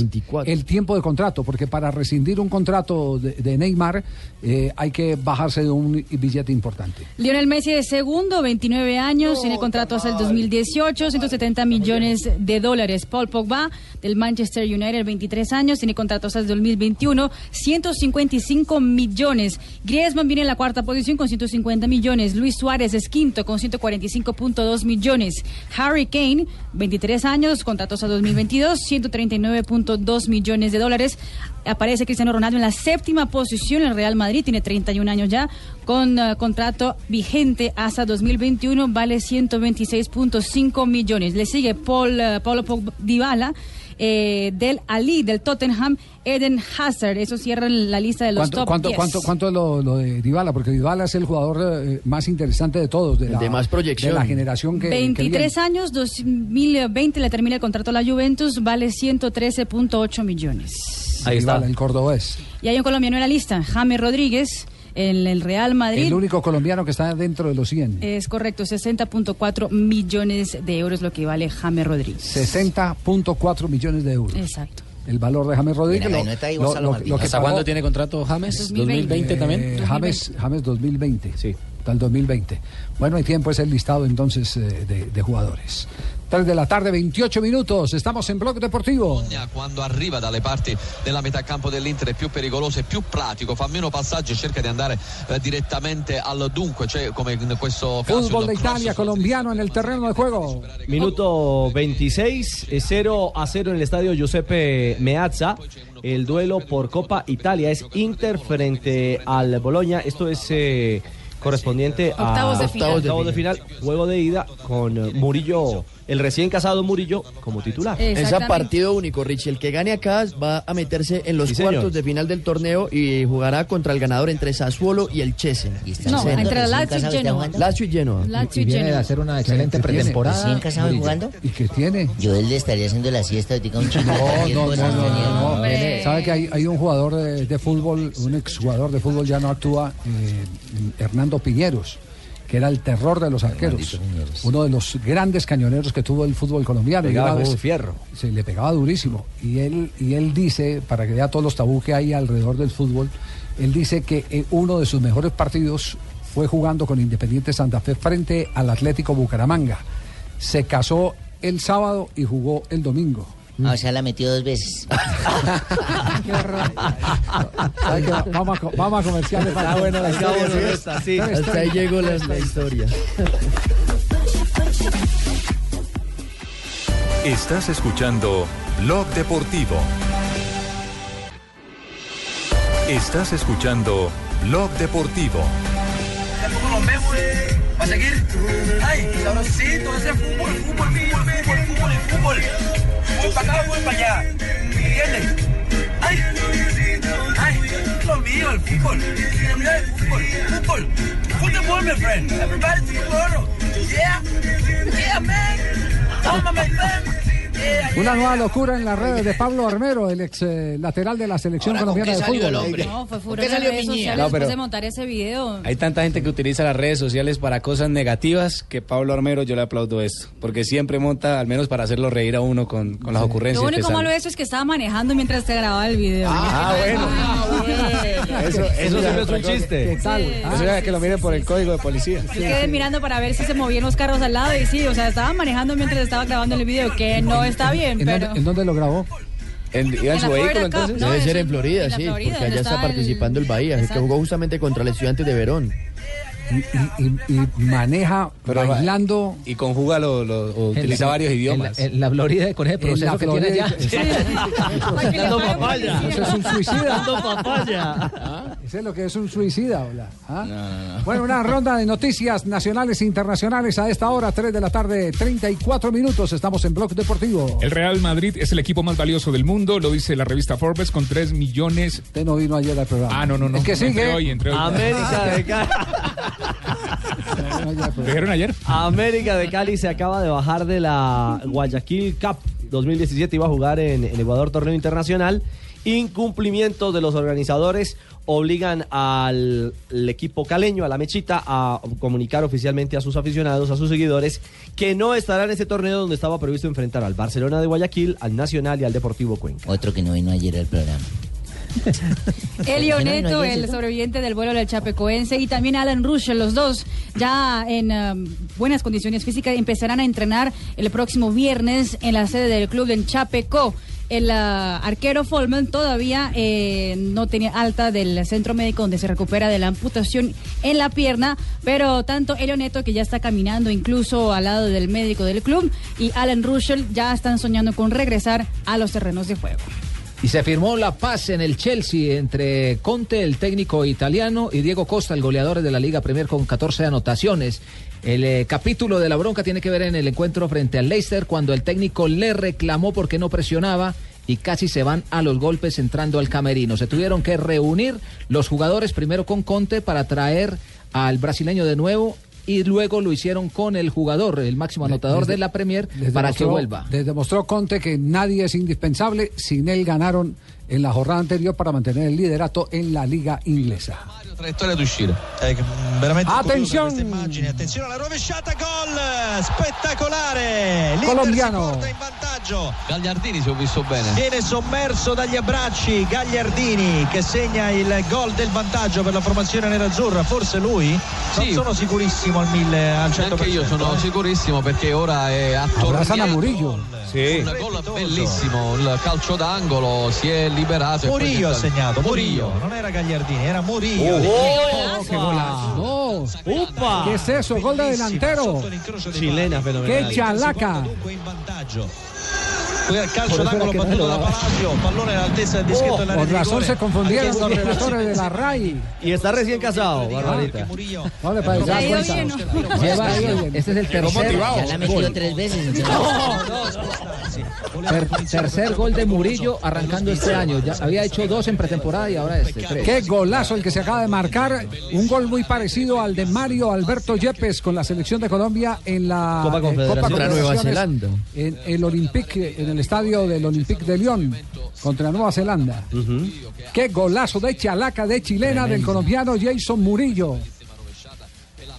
el tiempo de contrato, porque para rescindir un contrato de, de Neymar eh, hay que bajarse de un billete importante. Lionel Messi es segundo, 29 años, tiene contrato hasta el 2018, 170 millones de dólares. Paul Pogba del Manchester United, 23 años, tiene contrato hasta el 2021, 155 millones. Griezmann viene en la cuarta posición con 150 millones. Luis Suárez es quinto con 145.2 millones. Harry Kane, 23 años, contrato hasta 2022, 139.2 millones de dólares. Aparece Cristiano Ronaldo en la séptima posición. El Real Madrid tiene 31 años ya, con eh, contrato vigente hasta 2021, vale 126.5 millones. Le sigue Paul, eh, Paulo Dybala. Eh, del Ali, del Tottenham, Eden Hazard. Eso cierra la lista de los ¿Cuánto, top cuánto, 10. cuánto, cuánto es lo, lo de Dybala? Porque Dybala es el jugador eh, más interesante de todos, de, la, de más proyección. de la generación que, que 23 viene. años, 2020 le termina el contrato a la Juventus, vale 113.8 millones. Ahí está. El cordobés. Y hay un colombiano en la lista, James Rodríguez, en el Real Madrid. El único colombiano que está dentro de los 100. Es correcto, 60.4 millones de euros lo que vale James Rodríguez. 60.4 millones de euros. Exacto. el valor de James Rodríguez. Mira, Lo- no está ahí lo- Gonzalo lo- Martínez. lo que ¿Hasta cuándo tiene contrato James? 2020 también. Eh, James, James 2020. Sí. Hasta el 2020. Bueno, hay tiempo, es el listado entonces eh, de, de jugadores. 3 de la tarde, 28 minutos. Estamos en Blog Deportivo. quando arriva dalle parti della metà campo dell'Inter è più pericoloso e più pratico, fa meno passaggi e cerca di andare eh, direttamente al dunque, cioè come in questo caso Fútbol de Italia, colombiano en el terreno de juego. Minuto 26, eh, 0 a 0 en el estadio Giuseppe Meazza. El duelo por Copa Italia es Inter frente al Boloña. Esto es eh, correspondiente a Octavos de final. octavos de final, juego de ida con Murillo, el recién casado Murillo como titular. Es a partido único, Richie. El que gane acá va a meterse en los Sí, señor. cuartos de final del torneo y jugará contra el ganador entre Sassuolo y el Chesen. No, entre Lazio y Genoa. Lazio y Genoa. Lazio y viene de hacer una excelente pretemporada. ¿Recién casado y jugando? ¿Y qué tiene? Yo él le estaría haciendo la siesta ahorita un chico. No, no, no, no, no. ¿Sabe que hay, hay un jugador de, de fútbol, un exjugador de fútbol ya no actúa, eh, Hernando Piñeros, que era el terror de los arqueros, uno de los grandes cañoneros que tuvo el fútbol colombiano. Y Pegaba una como vez- un fierro. Se le pegaba durísimo. Y él, y él dice, para que vea todos los tabú que hay alrededor del fútbol, él dice que eh, uno de sus mejores partidos fue jugando con Independiente Santa Fe frente al Atlético Bucaramanga. Se casó el sábado y jugó el domingo. Ah, o sea, la metió dos veces. ¿Sabe qué? Vamos a, vamos a comerciales. Está buena la historia. Hasta ahí llegó la, la historia. Estás escuchando Blog Deportivo. Estás escuchando Blog Deportivo. Eh? ¿Va a seguir? ¡Ay, sabrosito! Ese fútbol, fútbol, fútbol, fútbol, fútbol, fútbol. Voy para acá, voy para allá. ¿Entiendes? ¡Ay! ¡Ay! Lo mío, el fútbol. El fútbol. Fútbol. Fútbol, my friend. Everybody fútbol. Yeah. Yeah, man. On, my friend. Una nueva locura en las redes de Pablo Armero, el ex eh, lateral de la selección colombiana de fútbol. No, fue furor en las salió redes sociales No, después pero- de montar ese video. Hay tanta gente que utiliza las redes sociales para cosas negativas que Pablo Armero yo le aplaudo esto, porque siempre monta, al menos para hacerlo reír a uno con, con las ocurrencias. Lo único malo de eso es que estaba manejando mientras te grababa el video. Ah, bueno. Eso, eso siempre es un chiste. ¿Qué tal? Eso es que lo miren por el código de policía. Yo quedé mirando para ver si se movían los carros al lado y sí, o sea, estaba manejando mientras estaba grabando el video, que no está bien, ¿En pero... dónde, en dónde lo grabó? En, ¿Iba en En su vehículo Cup, entonces? no, Debe ser en- Florida, sí, Florida, porque allá está el- participando el Bahía, el que Exacto. jugó justamente contra el estudiante de Verón. Y, y- y maneja Pero bailando. Y conjuga, lo, lo- o utiliza varios idiomas. En la, en la Florida con ese En proceso la que tiene Florida. Dando papaya. Eso es un suicida. Dando papaya. Eso es lo que es un suicida, hola. ¿Ah? Bueno, una ronda de noticias nacionales e internacionales a esta hora, 3 de la tarde, 34 minutos. Estamos en Blog Deportivo. El Real Madrid es el equipo más valioso del mundo, lo dice la revista Forbes, con 3 millones. Usted no vino ayer al programa. Ah, no, no, no. ¿El que Entre sigue? hoy, entre hoy. América de Cali. ¿Dijeron ayer? América de Cali se acaba de bajar de la Guayaquil Cup 2017. Iba a jugar en, en Ecuador Torneo Internacional. Incumplimiento de los organizadores obligan al el equipo caleño, a la Mechita, a comunicar oficialmente a sus aficionados, a sus seguidores, que no estará en ese torneo donde estaba previsto enfrentar al Barcelona de Guayaquil, al Nacional y al Deportivo Cuenca. Otro que no vino ayer al programa. Elio ¿Por qué no vino Neto, el sobreviviente del vuelo del Chapecoense, y también Alan Rush, los dos ya en um, buenas condiciones físicas, empezarán a entrenar el próximo viernes en la sede del club en Chapeco. El ah, arquero Folman todavía eh, no tenía alta del centro médico donde se recupera de la amputación en la pierna, pero tanto Elio Neto, que ya está caminando incluso al lado del médico del club, y Alan Ruschel ya están soñando con regresar a los terrenos de juego. Y se firmó la paz en el Chelsea entre Conte, el técnico italiano, y Diego Costa, el goleador de la Liga Premier con 14 anotaciones. El eh, capítulo de la bronca tiene que ver en el encuentro frente al Leicester cuando el técnico le reclamó porque no presionaba y casi se van a los golpes entrando al camerino. Se tuvieron que reunir los jugadores primero con Conte para traer al brasileño de nuevo y luego lo hicieron con el jugador, el máximo anotador Desde- de la Premier, para que vuelva. Les demostró Conte que nadie es indispensable. Sin él ganaron en la jornada anterior para mantener el liderato en la liga inglesa. traiettoria d'uscita. veramente Attenzione. queste immagini. Attenzione alla rovesciata, gol spettacolare. L'Inter Colombiano. si porta in vantaggio. Gagliardini se ho visto bene. Viene sommerso dagli abbracci Gagliardini che segna il gol del vantaggio per la formazione nerazzurra. Forse lui? Non Sì. sono sicurissimo al 1000 al 100%. Anche io sono eh. sicurissimo perché ora è Abrazan a attorniato. Murillo. Un gol bellissimo, il calcio d'angolo si è liberato. e Murillo ha segnato, Murillo, non era Gagliardini, era Murillo. Oh, qué golazo. ¡Upa! ¿Qué es eso? Gol de delantero. Chilena fenomenal. ¡Qué chalaca! Calcio Por eso battuto da. Palacio, pallone al altezza del dischetto dell'area Con di razón se confundieron los relatores de la RAI. Y está recién casado, Barbarita. Este es el tercer. Ya la ha metido tres veces. ter- tercer gol de Murillo arrancando este año. Ya había hecho dos en pretemporada y ahora este, tres. Qué golazo el que se acaba de marcar. Un gol muy parecido al de Mario Alberto Yepes con la selección de Colombia en la Copa eh, Confederaciones. Contra Nueva Zelanda. En el Olympique, en el estadio del Olympique de Lyon contra Nueva Zelanda. Qué golazo de chalaca de chilena del colombiano Jason Murillo.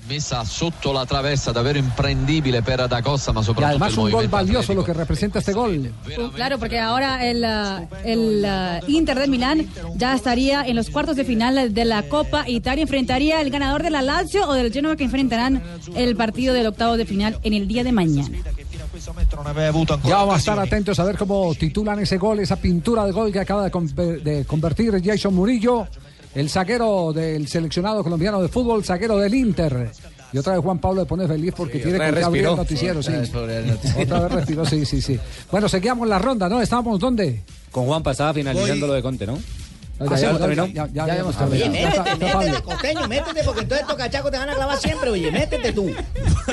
Messa sotto la traversa, davvero imprendibile per Da Costa, ma Y soprattutto además un gol valioso lo que representa este gol. Uh, Claro, porque ahora el, ah, el ah, Inter de Milán ya estaría en los cuartos de final de la Copa Italia. Enfrentaría el ganador de la Lazio o del Genoa que enfrentarán el partido del octavo de final en el día de mañana. Ya vamos a estar atentos a ver cómo titulan ese gol, esa pintura de gol que acaba de, conver- de convertir Jason Murillo, el zaguero del seleccionado colombiano de fútbol, zaguero del Inter. Y otra vez Juan Pablo le pone feliz porque Sí, tiene que vez abrir el respiró. noticiero, sí. Otra vez por el noticiero. Otra vez respiró, sí, sí, sí. Bueno, seguíamos la ronda, ¿no? ¿Estábamos dónde? Con Juanpa estaba finalizando lo de Conte, ¿no? Ah, ya, terminó. ya, ya, ya habíamos terminado. Oye, métete, métete, costeño, métete, porque entonces estos cachacos te van a clavar siempre, oye, métete tú.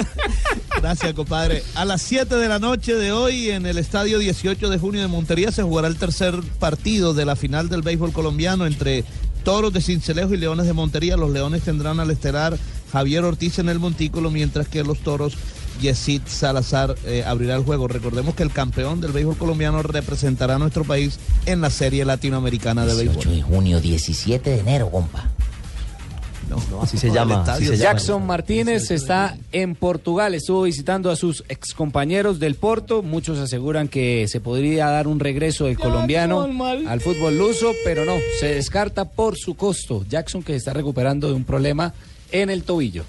Gracias, compadre. A las 7 de la noche de hoy, en el estadio 18 de junio de Montería, se jugará el tercer partido de la final del béisbol colombiano entre Toros de Cincelejo y Leones de Montería. Los Leones tendrán al estelar Javier Ortiz en el montículo, mientras que los Toros, Yesid Salazar, eh, abrirá el juego. Recordemos que el campeón del béisbol colombiano representará a nuestro país en la serie latinoamericana de 18 béisbol. de junio, 17 de enero, compa. No, así se llama, así se llama. Jackson Martínez está en Portugal, estuvo visitando a sus excompañeros del Porto. Muchos aseguran que se podría dar un regreso del colombiano al fútbol luso, pero no, se descarta por su costo. Jackson que se está recuperando de un problema en el tobillo.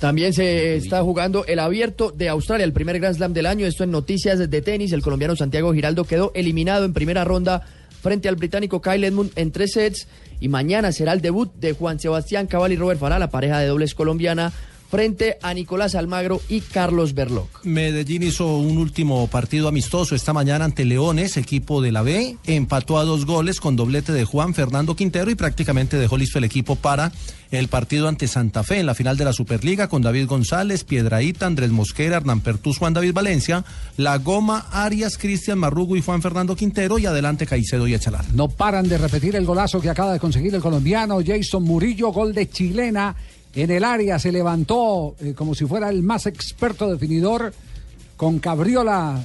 También se está jugando el abierto de Australia, el primer Grand Slam del año. Esto en noticias de tenis. El colombiano Santiago Giraldo quedó eliminado en primera ronda frente al británico Kyle Edmund en tres sets. Y mañana será el debut de Juan Sebastián Cabal y Robert Farah, la pareja de dobles colombiana, frente a Nicolás Almagro y Carlos Berloc. Medellín hizo un último partido amistoso esta mañana ante Leones, equipo de la B. Empató a dos goles con doblete de Juan Fernando Quintero y prácticamente dejó listo el equipo para el partido ante Santa Fe en la final de la Superliga con David González, Piedraíta, Andrés Mosquera, Hernán Pertús, Juan David Valencia, La Goma, Arias, Cristian Marrugo y Juan Fernando Quintero y adelante Caicedo y Echalar. No paran de repetir el golazo que acaba de conseguir el colombiano Jason Murillo, gol de chilena en el área, se levantó eh, como si fuera el más experto definidor con Cabriola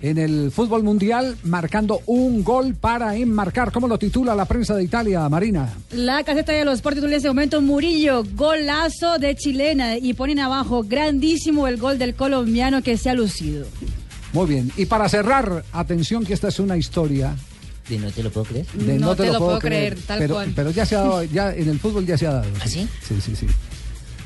en el fútbol mundial, marcando un gol para enmarcar. ¿Cómo lo titula la prensa de Italia, Marina? La caseta de los Sporting en ese momento, Murillo, golazo de chilena y ponen abajo grandísimo el gol del colombiano que se ha lucido. Muy bien. Y para cerrar, atención que esta es una historia. ¿De no te lo puedo creer? de No te lo puedo creer, tal pero, cual. Pero ya se ha dado, ya en el fútbol ya se ha dado. ¿Ah, sí? Sí, sí, sí.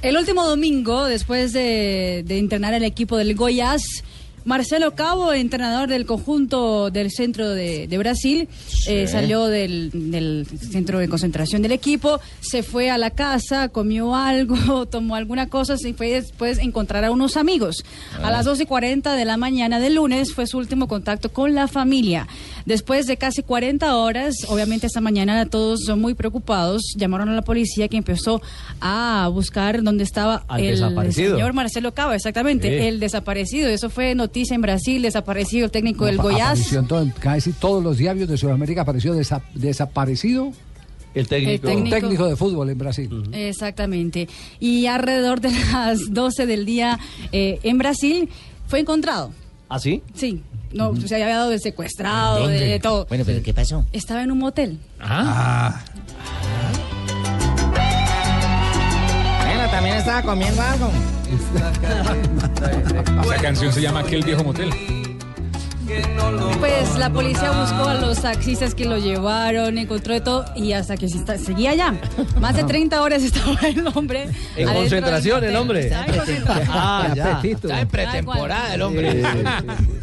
El último domingo, después de, de entrenar el equipo del Goiás, Marcelo Cabo, entrenador del conjunto del centro de, de Brasil, eh, salió del, del centro de concentración del equipo, se fue a la casa, comió algo, tomó alguna cosa, y fue después a encontrar a unos amigos. A las 12 y 40 de la mañana del lunes fue su último contacto con la familia. Después de casi 40 horas, obviamente esta mañana todos son muy preocupados, llamaron a la policía que empezó a buscar dónde estaba Al el desaparecido. señor Marcelo Cabo, exactamente, Sí. el desaparecido. Eso fue noticia en Brasil, desaparecido el técnico del Goiás. Apareció en todo- casi todos los diarios de Sudamérica apareció desa- desaparecido El técnico. El un técnico. técnico de fútbol en Brasil. Exactamente. Y alrededor de las 12 del día eh, en Brasil fue encontrado. ¿Ah, sí? Sí. No, se había dado de secuestrado, de, de todo. Bueno, pero ¿qué pasó? Estaba en un motel. Ah. Bueno, también estaba comiendo algo. Esa canción se llama Aquel viejo motel. Pues la policía buscó a los taxistas que lo llevaron, encontró de todo y hasta que seguía allá. Más de 30 horas estaba el hombre. En concentración, el hombre. Ah, ya. Está en pretemporada el hombre.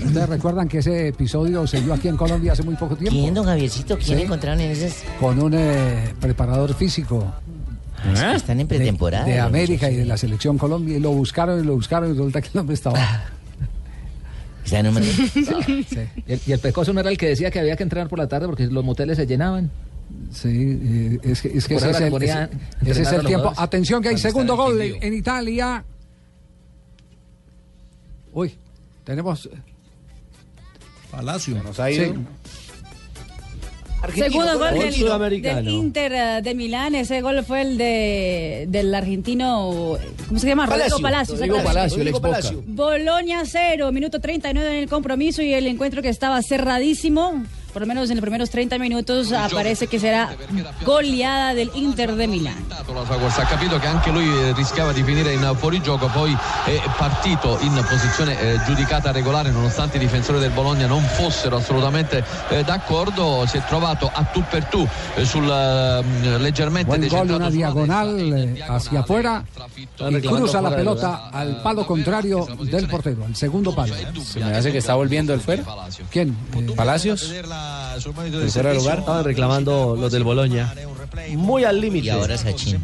¿Ustedes recuerdan que ese episodio se dio aquí en Colombia hace muy poco tiempo? ¿Quién, don Javiercito? ¿Quién Sí. encontraron en esas? Con un eh, preparador físico. Están en pretemporada. De América y de la selección Colombia. Y lo buscaron y lo buscaron y resulta que el hombre estaba. Un Y el, y el pecoso no era el que decía que había que entrenar por la tarde porque los moteles se llenaban. Sí, eh, es que, es que ese, es el, ese- ese es tiempo. jugadores. Atención que hay segundo gol en, en Italia. Uy, tenemos. Palacio. Sí. Segundo gol del, Inter eh, de Milán. Ese gol fue el de del argentino. ¿Cómo se llama? Rodrigo Palacio. Rodrigo. Palacio, el ex Boca. Boloña 0, minuto 39 en el compromiso y el encuentro que estaba cerradísimo. Por lo menos en los primeros 30 minutos aparece que será goleada del Inter de corsa. Ha capito che anche lui eh, rischiava di finire in fuorigioco, poi è partito in posizione eh, giudicata regolare nonostante i difensori del Bologna non fossero assolutamente eh, d'accordo, si è trovato a tu per tu eh, sul eh, leggermente Buen gol, una diagonal hacia afuera y reclamando cruza la pelota al palo contrario del portero, al segundo palo. Se me hace que está volviendo el fuera. ¿Quién? Palacios. ¿En fuera de lugar? Estaban reclamando los del Boloña. Muy al límite. Y ahora Sachin.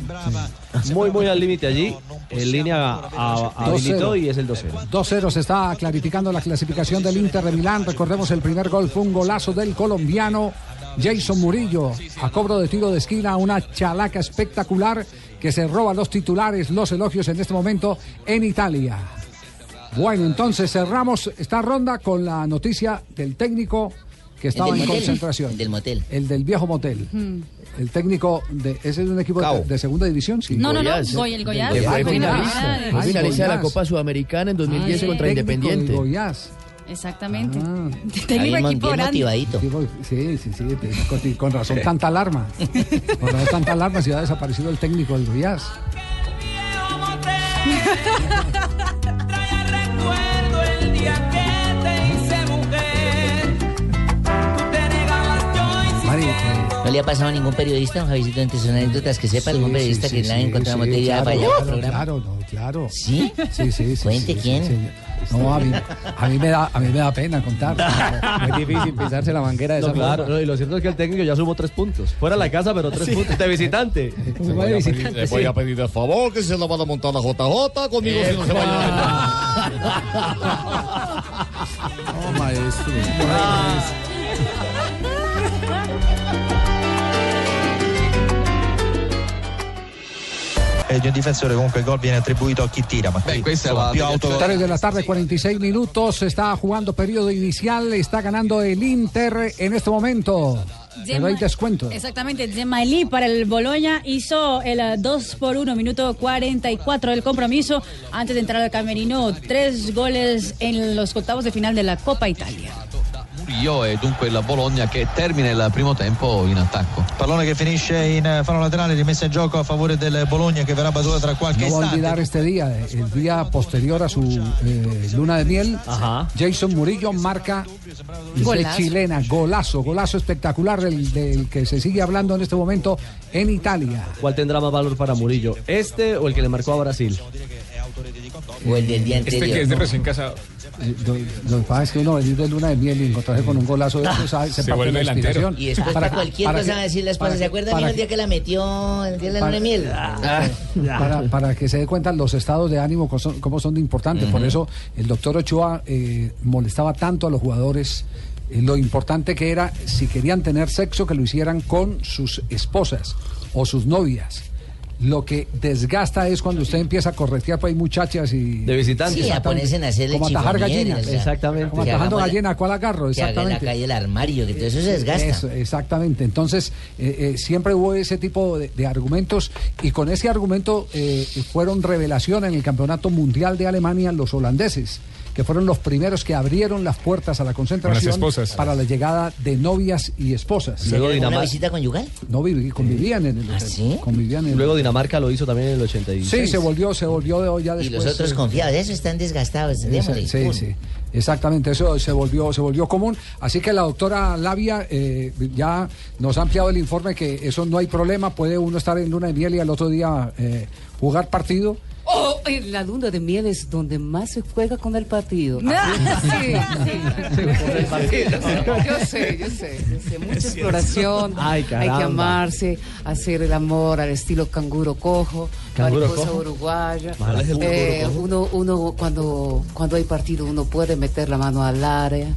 Muy, muy al límite allí. En línea a- a- habilitó 2-0. y es el 2-0. 2-0 se está clarificando la clasificación del Inter de Milán. Recordemos el primer gol fue un golazo del colombiano Jason Murillo a cobro de tiro de esquina, una chalaca espectacular que se roba los titulares, los elogios en este momento en Italia. Bueno, entonces cerramos esta ronda con la noticia del técnico que estaba en motel. concentración. El del motel. El del viejo motel. El técnico de ese es un equipo de, de segunda división, sí. No, no, no, Goiás. Goy- el Goiás. Que fue finalista, finalista de la. Copa Sudamericana en 2010 sí. contra Independiente. Goiás. Exactamente. Ah. Técnico equipo bien grande. motivadito. Sí, sí, sí, con, razón tanta alarma. Con razón tanta alarma si ha desaparecido el técnico del Goiás. ¿No le ha pasado a ningún periodista, don Javiercito, entre sus anécdotas que sepa algún sí, periodista sí, que sí, la ha encontrado sí, motel y claro, para allá claro, al programa? Claro, no, claro. ¿Sí? Sí, sí, sí. Cuente sí, quién. sí, sí. No, a mí, a mí me da, a mí me da pena contar. Muy difícil pisarse la manguera de No, esa claro, forma. no, y lo cierto es que el técnico ya sumó tres puntos. Fuera de la casa, pero tres puntos de visitante. Le voy, a pedir, le voy a pedir de favor que se la van a montar a JJ conmigo si no se vaya. No, maestro. E di un difensore comunque il gol viene attribuito a chi tira, ma qui, questa è insomma, la più auto 3 de la tarde, 46 minutos. Se está jugando periodo inicial. Está ganando el Inter en este momento. Pero hay descuento. Exactamente, Gemalí para el Boloña hizo el 2 por 1, minuto 44 del compromiso. Antes de entrar al camerino, tres goles en los octavos de final de la Copa Italia. Murillo e dunque il Bologna che termina il primo tempo in attacco. Pallone che finisce in eh, fallo laterale, rimessa in gioco a favore del Bologna che verrà battuta tra qualche No a istante. olvidar este día, el día posterior a su eh, luna de miel. Jason Murillo marca de Golazo. chilena, golazo, golazo espectacular del, del que se sigue hablando en este momento en Italia. ¿Cuál tendrá más valor para Murillo? ¿Este o el que le marcó a Brasil? O el del día Este que es de recién casado. Eh, Lo, lo que pasa es que uno venir de luna de miel y encontrarse con un golazo de esos, ¿sabe? Se parte vuelve la delantero. inspiración. Y después Para- para, cualquier para cosa que- va a decir la esposa. para- ¿Se acuerda para mío el día que la metió el día de la luna de miel? para, para que se dé cuenta los estados de ánimo cómo son, cómo son de importantes. Por eso el doctor Ochoa eh, molestaba tanto a los jugadores. eh, lo importante que era, si querían tener sexo, que lo hicieran con sus esposas o sus novias. Lo que desgasta es cuando usted empieza a corretear por ahí muchachas y... De visitantes. Sí, a ponerse en hacerle Como atajar gallinas. o sea, Exactamente. Como atajando la- gallina, ¿cuál agarro? Que haga en la Exactamente. calle el armario, que todo eso se desgasta. Eso, exactamente. Entonces, eh, eh, siempre hubo ese tipo de, de argumentos y con ese argumento eh, fueron revelación en el Campeonato Mundial de Alemania los holandeses que fueron los primeros que abrieron las puertas a la concentración esposas. para la llegada de novias y esposas. Luego Dinamarca. visita conyugal? No convivían en el ¿Ah, hotel. Convivían en Luego Dinamarca lo hizo también en el 86. Sí, se volvió, se volvió de ya Y después. los otros eh, confiados, de eso están desgastados. Sí, sí, sí. Exactamente, eso se volvió, se volvió común. Así que la doctora Labia eh, ya nos ha ampliado el informe que eso no hay problema, puede uno estar en luna de miel y al otro día eh, jugar partido. Oh, en la luna de miel es donde más se juega con el partido. Sí, sí. Yo sé, yo sé, yo sé. Mucha exploración. Ay, Hay que amarse, hacer el amor al estilo canguro cojo, ¿Canguro mariposa cojo? uruguaya. ¿Cuál es el Eh, uno, uno cuando, cuando hay partido, uno puede meter la mano al área,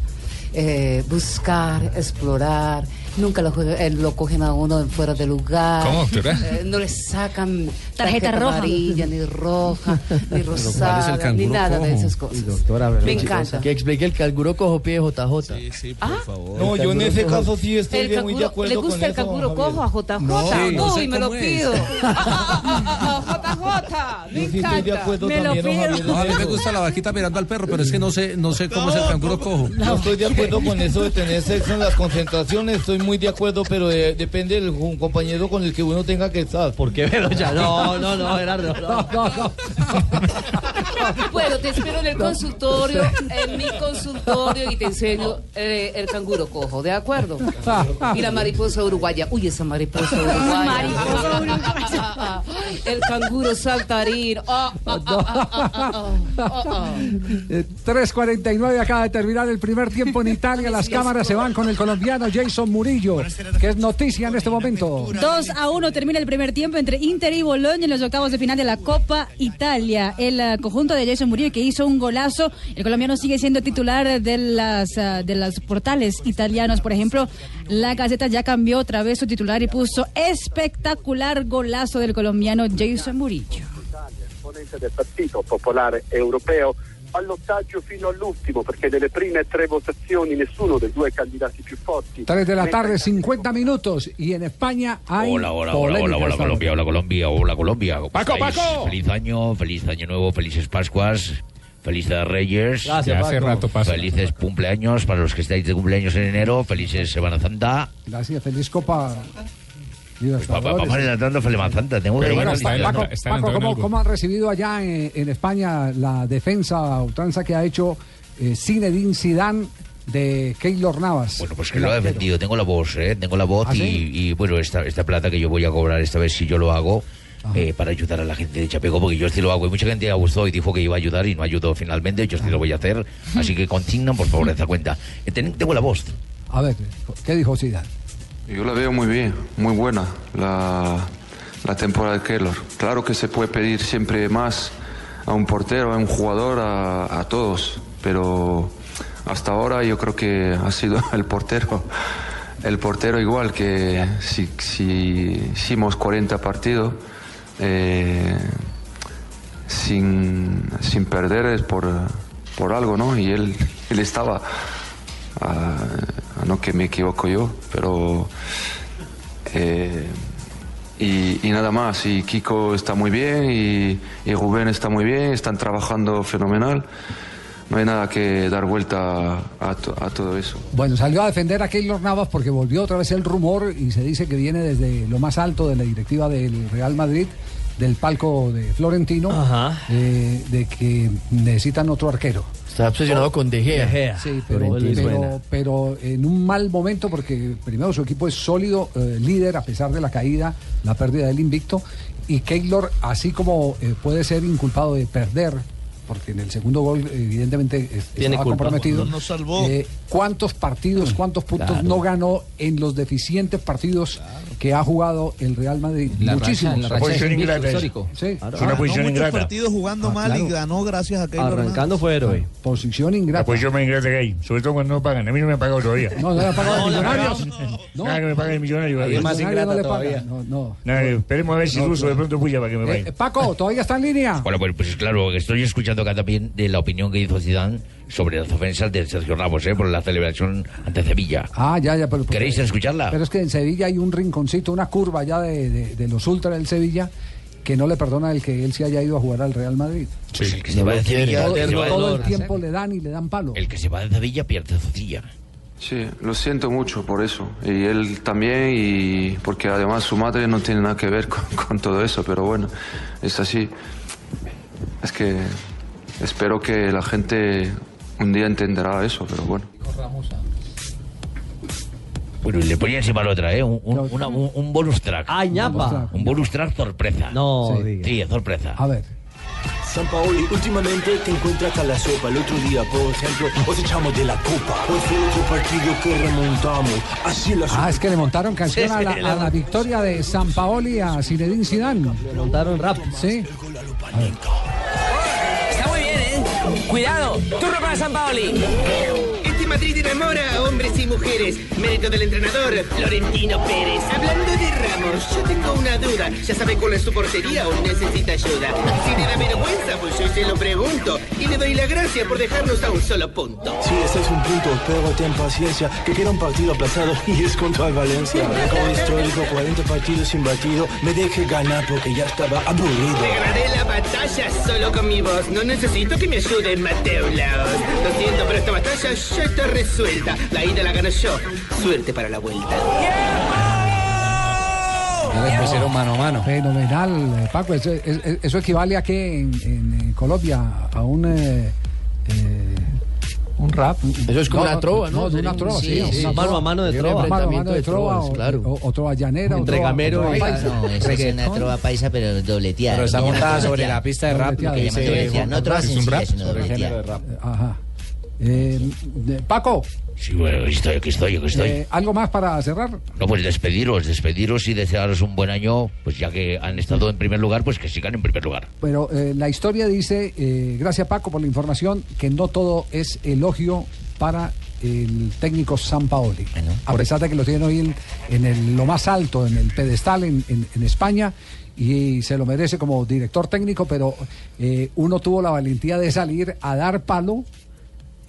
eh, buscar, explorar. Nunca lo, juega- eh, lo cogen a uno en fuera de lugar. ¿Cómo, doctora? Eh, no le sacan Tarjeta roja. amarilla, ni roja, ni rosada, ni nada de esas cosas. Doctora, Me encanta. Que explique el canguro cojo pie JJ. Sí, sí, Ah. por favor. No, yo en ese caso sí estoy El de- muy de acuerdo ¿Le con gusta el eso, canguro cojo a JJ? No, sí, no Uy, me lo es. pido. JJ, me sí estoy de encanta. acuerdo Me lo también, don pido. No, a mí me gusta la vaquita mirando al perro, pero es que no sé, no sé cómo es el canguro cojo. No estoy de acuerdo con eso de tener sexo en las concentraciones, estoy muy de acuerdo, pero eh, depende del ju- compañero con el que uno tenga que estar. ¿Por qué, pero ya? No, no, no, Gerardo. no. Bueno, te espero en el consultorio, en mi consultorio y te enseño eh, el canguro cojo, ¿de acuerdo? Y la mariposa uruguaya. Uy, esa mariposa uruguaya. Mariposa uruguaya. El canguro saltarín. Ah, ah. Eh, 3.49 acaba de terminar el primer tiempo en Italia. Las cámaras se van con el colombiano Jason Murillo, que es noticia en este momento. 2 a 1 termina el primer tiempo entre Inter y Bologna en los octavos de final de la Copa Italia. El eh, conjunto de Jason Murillo que hizo un golazo. El colombiano sigue siendo titular de las eh, de los portales italianos. Por ejemplo, la Gaceta ya cambió otra vez su titular y puso espectacular golazo del colombiano Jason Murillo. esponente del Partito Popolare Europeo, ballottaggio fino all'ultimo perché nelle prime tre votazioni nessuno dei due candidati più forti 3 de la tarde, 50 minutos. Y en España hay. Hola, hola, hola, hola, hola, Colombia, hola, Colombia, hola, Colombia. ¿Cómo Paco, estáis? Paco. Feliz año, feliz año nuevo, felices Pascuas, felices Reyes. Gracias, Ya hace rato pasa. Felices cumpleaños para los que estáis de cumpleaños en enero, felices Semana Santa. Gracias, feliz Copa. Papá, vamos adelantando Santa, tengo que Pero ir bueno, a está. Paco, está ¿cómo, cómo han recibido allá en, en España la defensa a ultranza que ha hecho eh, Zinedine Zidane de Keylor Navas? Bueno, pues que lo he defendido, tengo la voz, ¿eh? Tengo la voz ¿Ah, y, sí? y, bueno, esta, esta plata que yo voy a cobrar esta vez si yo lo hago. eh, para ayudar a la gente de Chapeco, porque yo sí lo hago. Y mucha gente gustó y dijo que iba a ayudar y no ayudó finalmente. Yo sí lo voy a hacer. Así que consignan, por favor, esa cuenta. Eh, ten- tengo la voz. A ver, ¿qué dijo Zidane? Yo la veo muy bien, muy buena la, la temporada de Keylor. Claro que se puede pedir siempre más a un portero, a un jugador, a, a todos, pero hasta ahora yo creo que ha sido el portero, el portero igual que si, hicimos 40 partidos eh, sin, sin perder por, por algo, ¿no? Y él, él estaba Ah, no que me equivoco yo, pero eh, y, y nada más. Y Kiko está muy bien y, y Rubén está muy bien, están trabajando fenomenal. No hay nada que dar vuelta a, to- a todo eso. Bueno, salió a defender a Keylor Navas porque volvió otra vez el rumor y se dice que viene desde lo más alto de la directiva del Real Madrid, del palco de Florentino, eh, de que necesitan otro arquero. Está obsesionado con De Gea. De Gea. Sí, pero, pero, pero en un mal momento porque primero su equipo es sólido, eh, líder a pesar de la caída, la pérdida del invicto, y Keylor, así como eh, puede ser inculpado de perder, porque en el segundo gol evidentemente Tiene estaba culpa. comprometido, No salvó. eh, ¿cuántos partidos, cuántos puntos Claro. no ganó en los deficientes partidos que ha jugado el Real Madrid? La racha- Muchísimos. la racha Posición invicto ingrata es. histórico. Sí. Es una posición muchos ingrata. partidos jugando Ah, mal y ganó gracias a Keylor Arrancando fue héroe. Posición ingrata. La posición me ingrata que hay, sobre todo cuando no pagan. A mí no me han pagado todavía. No, no le han pagado No, Millonarios. No, Nada que me paguen millonarios. Es más ingrata no todavía. No, no. Nada, esperemos a ver si No, Russo no. de pronto puya para que me Eh, paguen. Paco, ¿todavía está en línea? Bueno, pues, pues claro, estoy escuchando acá también de la opinión que hizo Zidane sobre las ofensas de Sergio Ramos, ¿eh? Por la celebración ante Sevilla. Ah, ya, ya. Pero, ¿Queréis escucharla? Pero es que en Sevilla hay un rinconcito, una curva ya de, de- de los ultras del Sevilla, que no le perdona el que él se haya ido a jugar al Real Madrid. Pues el que se va de Sevilla todo, de todo el tiempo le dan y le dan palo. El que se va de Sevilla pierde Sevilla. Sí, lo siento mucho por eso. Y él también, y porque además su madre no tiene nada que ver con, con todo eso, pero bueno, es así. Es que espero que la gente un día entenderá eso, pero bueno. Bueno, y le ponía encima la otra, ¿eh? Un, un, una- un- un bonus track. ¡Ay, ñapa! Un bonus track sorpresa. No, sí, sí, sorpresa. A ver. San Paoli, últimamente te encuentras con la sopa. El otro día, por ejemplo, os echamos de la copa. Hoy fue otro partido que remontamos. Así la Ah, es que le montaron canción Sí, a, la, a la victoria de San Paoli a Zinedine Zidane. Le montaron rap. Sí. Bien, ¿eh? Cuidado, turno para San Paoli. Este Madrid enamora a hombres y mujeres. Mérito del entrenador, Florentino Pérez. Hablando de Ramos, yo tengo una duda. ¿Ya sabe cuál es su portería o necesita ayuda? Si le da vergüenza, pues yo se lo pregunto. Y le doy la gracia por dejarnos a un solo punto. Sí, ese es un punto, pero ten paciencia, que queda un partido aplazado y es contra el Valencia. Como histórico, 40 partidos sin batido, me deje ganar porque ya estaba aburrido. Te ganaré la batalla solo con mi voz. No necesito que me ayude Mateo Laos. Lo siento, pero esta batalla ya está resuelta. La ida la gano yo. Suerte para la vuelta. Ya pusieron mano a mano. Fenomenal, eh, Paco. Eso, es- es- eso equivale a que en, en, eh, Colombia a un. eh, eh, un rap. Eso es como una trova, ¿no? de una trova, sí. Sí, sí. una Mano a mano de trova. Mano a mano de de trova, trovas, o, claro. o, o trova llanera, o Entre trova- gamero o trova y- paisa. No, esa es una trova paisa, pero dobleteada. Pero está montada sobre la pista de rap, Lo que llaman dice dobleteada. No trova Carlos. Es un sencilla, rap sino sobre el dobleteada. género de Ajá. Eh, Paco, Sí, bueno, aquí estoy, aquí estoy, aquí estoy. eh, ¿algo más para cerrar? No, pues despediros, despediros y desearos un buen año, pues ya que han estado en primer lugar, pues que sigan en primer lugar. Pero eh, la historia dice, eh, gracias Paco por la información, que no todo es elogio para el técnico San Paoli. A pesar de que lo tienen hoy en, en el- lo más alto, en el pedestal en, en- en España, y se lo merece como director técnico, pero eh, uno tuvo la valentía de salir a dar palo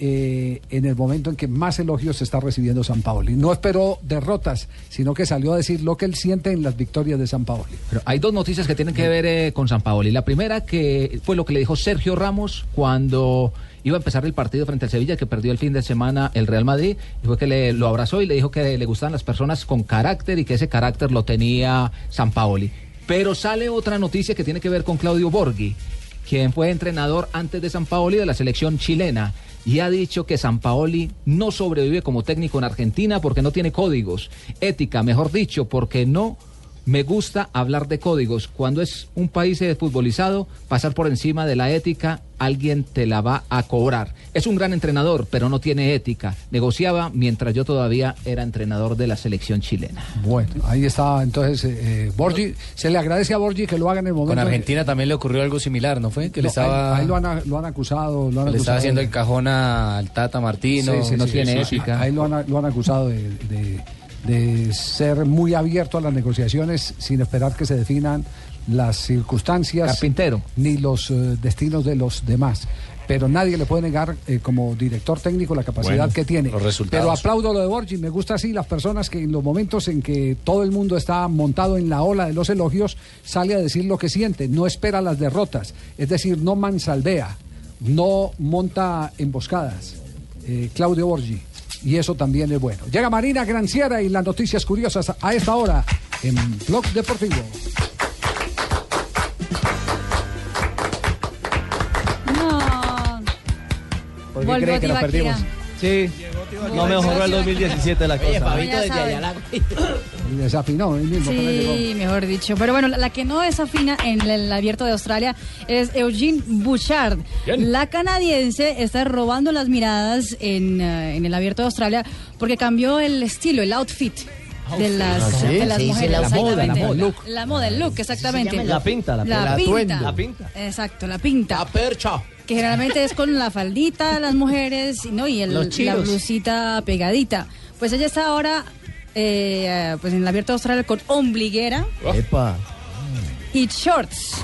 eh, en el momento en que más elogios está recibiendo San Paoli. No esperó derrotas, sino que salió a decir lo que él siente en las victorias de San Paoli. Pero hay dos noticias que tienen que ver eh, con San Paoli. La primera que fue lo que le dijo Sergio Ramos cuando iba a empezar el partido frente al Sevilla, que perdió el fin de semana el Real Madrid, y fue que le, lo abrazó y le dijo que le gustaban las personas con carácter y que ese carácter lo tenía San Paoli. Pero sale otra noticia que tiene que ver con Claudio Borghi, quien fue entrenador antes de San Paoli de la selección chilena y ha dicho que San Paoli no sobrevive como técnico en Argentina porque no tiene códigos, ética, mejor dicho, porque no me gusta hablar de códigos. Cuando es un país futbolizado, pasar por encima de la ética, alguien te la va a cobrar. Es un gran entrenador, pero no tiene ética. Negociaba mientras yo todavía era entrenador de la selección chilena. Bueno, ahí está entonces eh, eh, Borgi. Se le agradece a Borgi que lo haga en el momento. Con que- Argentina también le ocurrió algo similar, ¿no fue? Que le No, estaba, ahí, ahí lo, han, lo han acusado. Lo han le estaba acusado haciendo de- el cajón al Tata Martino. Sí, sí, sí, sí, sí. Ahí lo han, lo han acusado de, de- de ser muy abierto a las negociaciones sin esperar que se definan las circunstancias. Carpintero. Ni los eh, destinos de los demás. Pero nadie le puede negar eh, como director técnico la capacidad Bueno, que tiene. los resultados. Pero aplaudo lo de Borgi. Me gusta así las personas que en los momentos en que todo el mundo está montado en la ola de los elogios, sale a decir lo que siente. No espera las derrotas. Es decir, no mansaldea. No monta emboscadas. Eh, Claudio Borgi. Y eso también es bueno. Llega Marina Granciera y las noticias curiosas a esta hora en Blog Deportivo. No. ¿Por qué Volvió cree que nos perdimos? Sí, no mejoró el 2017 la cosa. Fabito Ya desde. Ayala. Y desafinó él mismo. Sí, mejor dicho. Pero bueno, la, la que no desafina en el, abierto de Australia es Eugene Bouchard. La canadiense está robando las miradas en, eh, en el abierto de Australia porque cambió el estilo, el outfit. De las, Ah, ¿sí? de las mujeres, la moda, la moda. Look. La moda, el look, exactamente. La pinta, la, La pinta. pinta. La pinta. Exacto, la pinta. La percha. Que generalmente es con la faldita de las mujeres ¿no? y el- Los la blusita pegadita. Pues ella está ahora eh, pues en el abierto de Australia con ombliguera Epa. y shorts.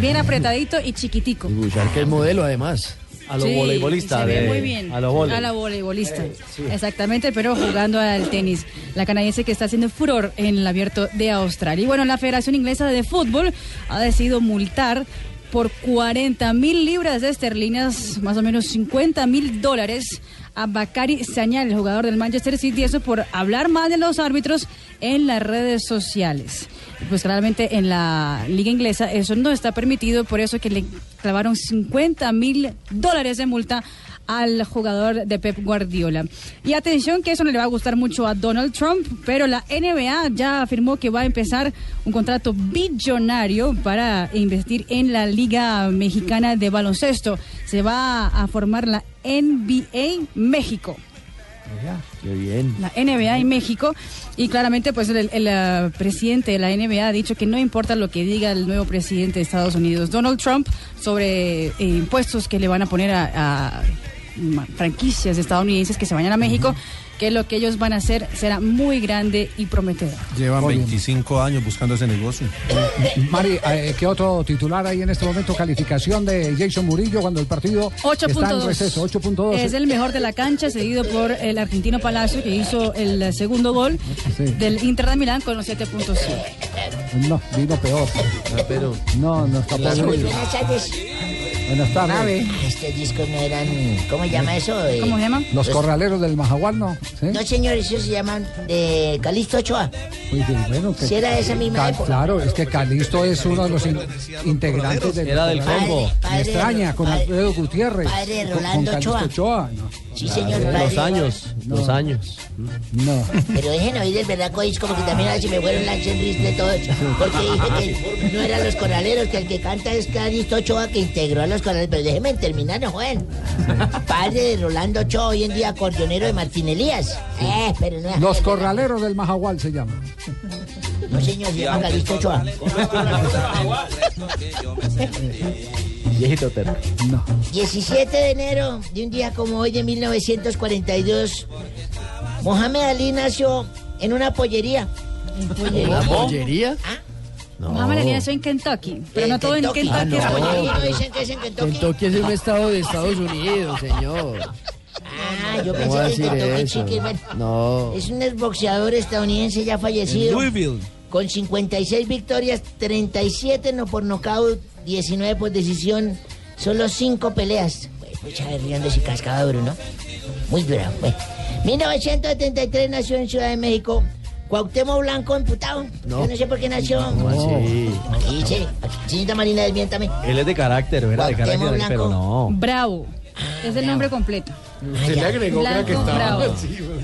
Bien apretadito y chiquitico. Y que es modelo además. A lo Sí, voleibolista. se ve de- muy bien. A lo volei. A la voleibolista. Exactamente, pero jugando al tenis. La canadiense que está haciendo furor en el abierto de Australia. Y bueno, la Federación Inglesa de Fútbol ha decidido multar por 40 mil libras de esterlinas, más o menos 50 mil dólares, a Bakari Sañal, el jugador del Manchester City, eso por hablar mal de los árbitros en las redes sociales. Pues claramente en la liga inglesa eso no está permitido, por eso que le clavaron 50 mil dólares de multa al jugador de Pep Guardiola. Y atención que eso no le va a gustar mucho a Donald Trump, pero la NBA ya afirmó que va a empezar un contrato billonario para investir en la Liga Mexicana de Baloncesto. Se va a formar la NBA México Qué bien. la NBA en México y claramente pues el, el, eh, presidente de la NBA ha dicho que no importa lo que diga el nuevo presidente de Estados Unidos, Donald Trump, sobre eh, impuestos que le van a poner a, franquicias estadounidenses que se vayan a México, que lo que ellos van a hacer será muy grande y prometedor. Llevan 25 años buscando ese negocio. Mari, eh, ¿qué otro titular hay en este momento? Calificación de Jason Murillo cuando el partido está en receso. 8.2. 8.2. Es el mejor de la cancha, seguido por el argentino Palacio, que hizo el segundo gol del Inter de Milán con los 7.7. No, vino peor. pero... No, no está tardes. Buenas tardes. Estos discos no eran. ¿Cómo se llama eso? ¿Cómo se llama? Los corraleros del Majagual, ¿no? ¿Sí? No, señor, esos se llaman de Calixto Ochoa. Oye, bueno, que- Si era esa misma Ca- época. Claro, es que Calisto es uno de los in- integrantes del Era del combo. Me Padre- extraña, con padre- Alfredo Gutiérrez. padre con- con Rolando Calixto Ochoa. Ochoa. No. Sí, señor. Los años, los años. No. Pero dejen oír el verdaco disco porque también a ver si me fueron lancha en ristre todo. Porque dije que no eran los corraleros, que el que canta es Calixto Ochoa que integró a los corraleros. Pero déjenme terminar, no joven. Padre de Rolando Ochoa, hoy en día acordeonero de Martín Eh, pero no. Los corraleros del Majagual se llama. No, señor, se llama Calixto Ochoa. Viejito terco. No. 17 de enero de un día como hoy de 1942, Mohamed Ali nació en una pollería. ¿Una pollería? Mohamed Ali nació en Kentucky, pero no todo en Kentucky. Kentucky es Ah, no. pollería. ¿No dicen que es en Kentucky? Kentucky es un estado de Estados Unidos, señor. Ah, yo ¿Cómo va a pensé que Kentucky eso? Chicken, bueno, No. Es un exboxeador estadounidense ya fallecido. Louisville. Con 56 victorias, 37 no por nocaut, 19 por decisión, solo 5 peleas. Pues, Pucha, riendo si cascaba duro, ¿no? Muy dura. Bueno. 1973 nació en Ciudad de México. Cuauhtémoc Blanco imputado. No. Yo no sé por qué nació. Aquí, sí. Aquí, señorita Marina, desmiéntame. Él es de carácter, ¿verdad? De carácter, pero no. Bravo. Es el nombre completo. Se le agregó, creo que estaba.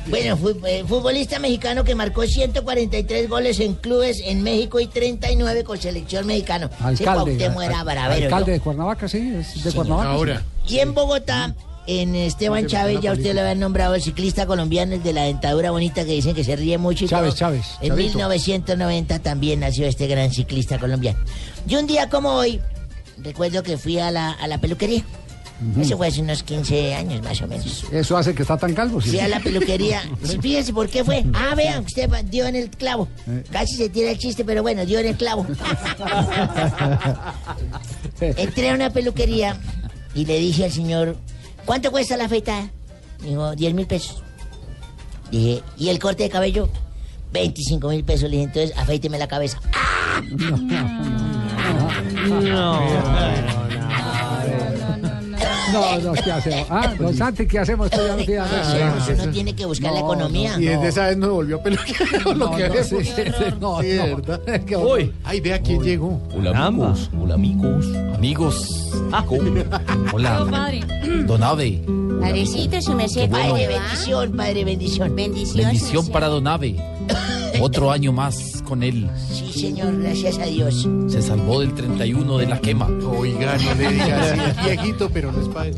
Bueno, eh, futbolista mexicano que marcó 143 goles en clubes en México y 39 con selección mexicano. Sí, Alcalde. Era al- bravero, alcalde ¿no? de Cuernavaca, sí, es de Cuernavaca. Y en Bogotá, en Esteban Chávez, ya usted lo había nombrado, el ciclista colombiano, el de la dentadura bonita que dicen que se ríe mucho. y Chávez. Chávez, En Chavito. 1990 también nació este gran ciclista colombiano. Y un día como hoy, recuerdo que fui a la, a la peluquería. Eso fue hace unos 15 años más o menos. Eso hace que está tan calvo. sí. Fui a la peluquería. Sí, Fíjese por qué fue. Ah, vean, usted dio en el clavo. Eh. Casi se tira el chiste, pero bueno, dio en el clavo. Entré a una peluquería y le dije al señor, ¿cuánto cuesta la afeitada? Dijo, 10 mil pesos. Dije, ¿y el corte de cabello? 25 mil pesos. Le dije, entonces afeíteme la cabeza. No, no, ¿qué hacemos? Ah, don Santi, ¿qué hacemos? Esto ya no tiene nada. Pues uno tiene que buscar la No, economía. no, Y no. desde esa vez no volvió a peluquear lo No, que no, sí, sí, no, Sí, no. Uy, ay, vea quién llegó. Hola amigos, hola amigos, amigos. Hola, padre. Don Ave, Padrecito, su merced. Padre, bendición, padre, bendición. Bendición. bendición para Don Ave. Otro año más con él. Sí, señor, gracias a Dios. Se salvó del 31 de la quema. Oiga, no le es viejito, pero no es para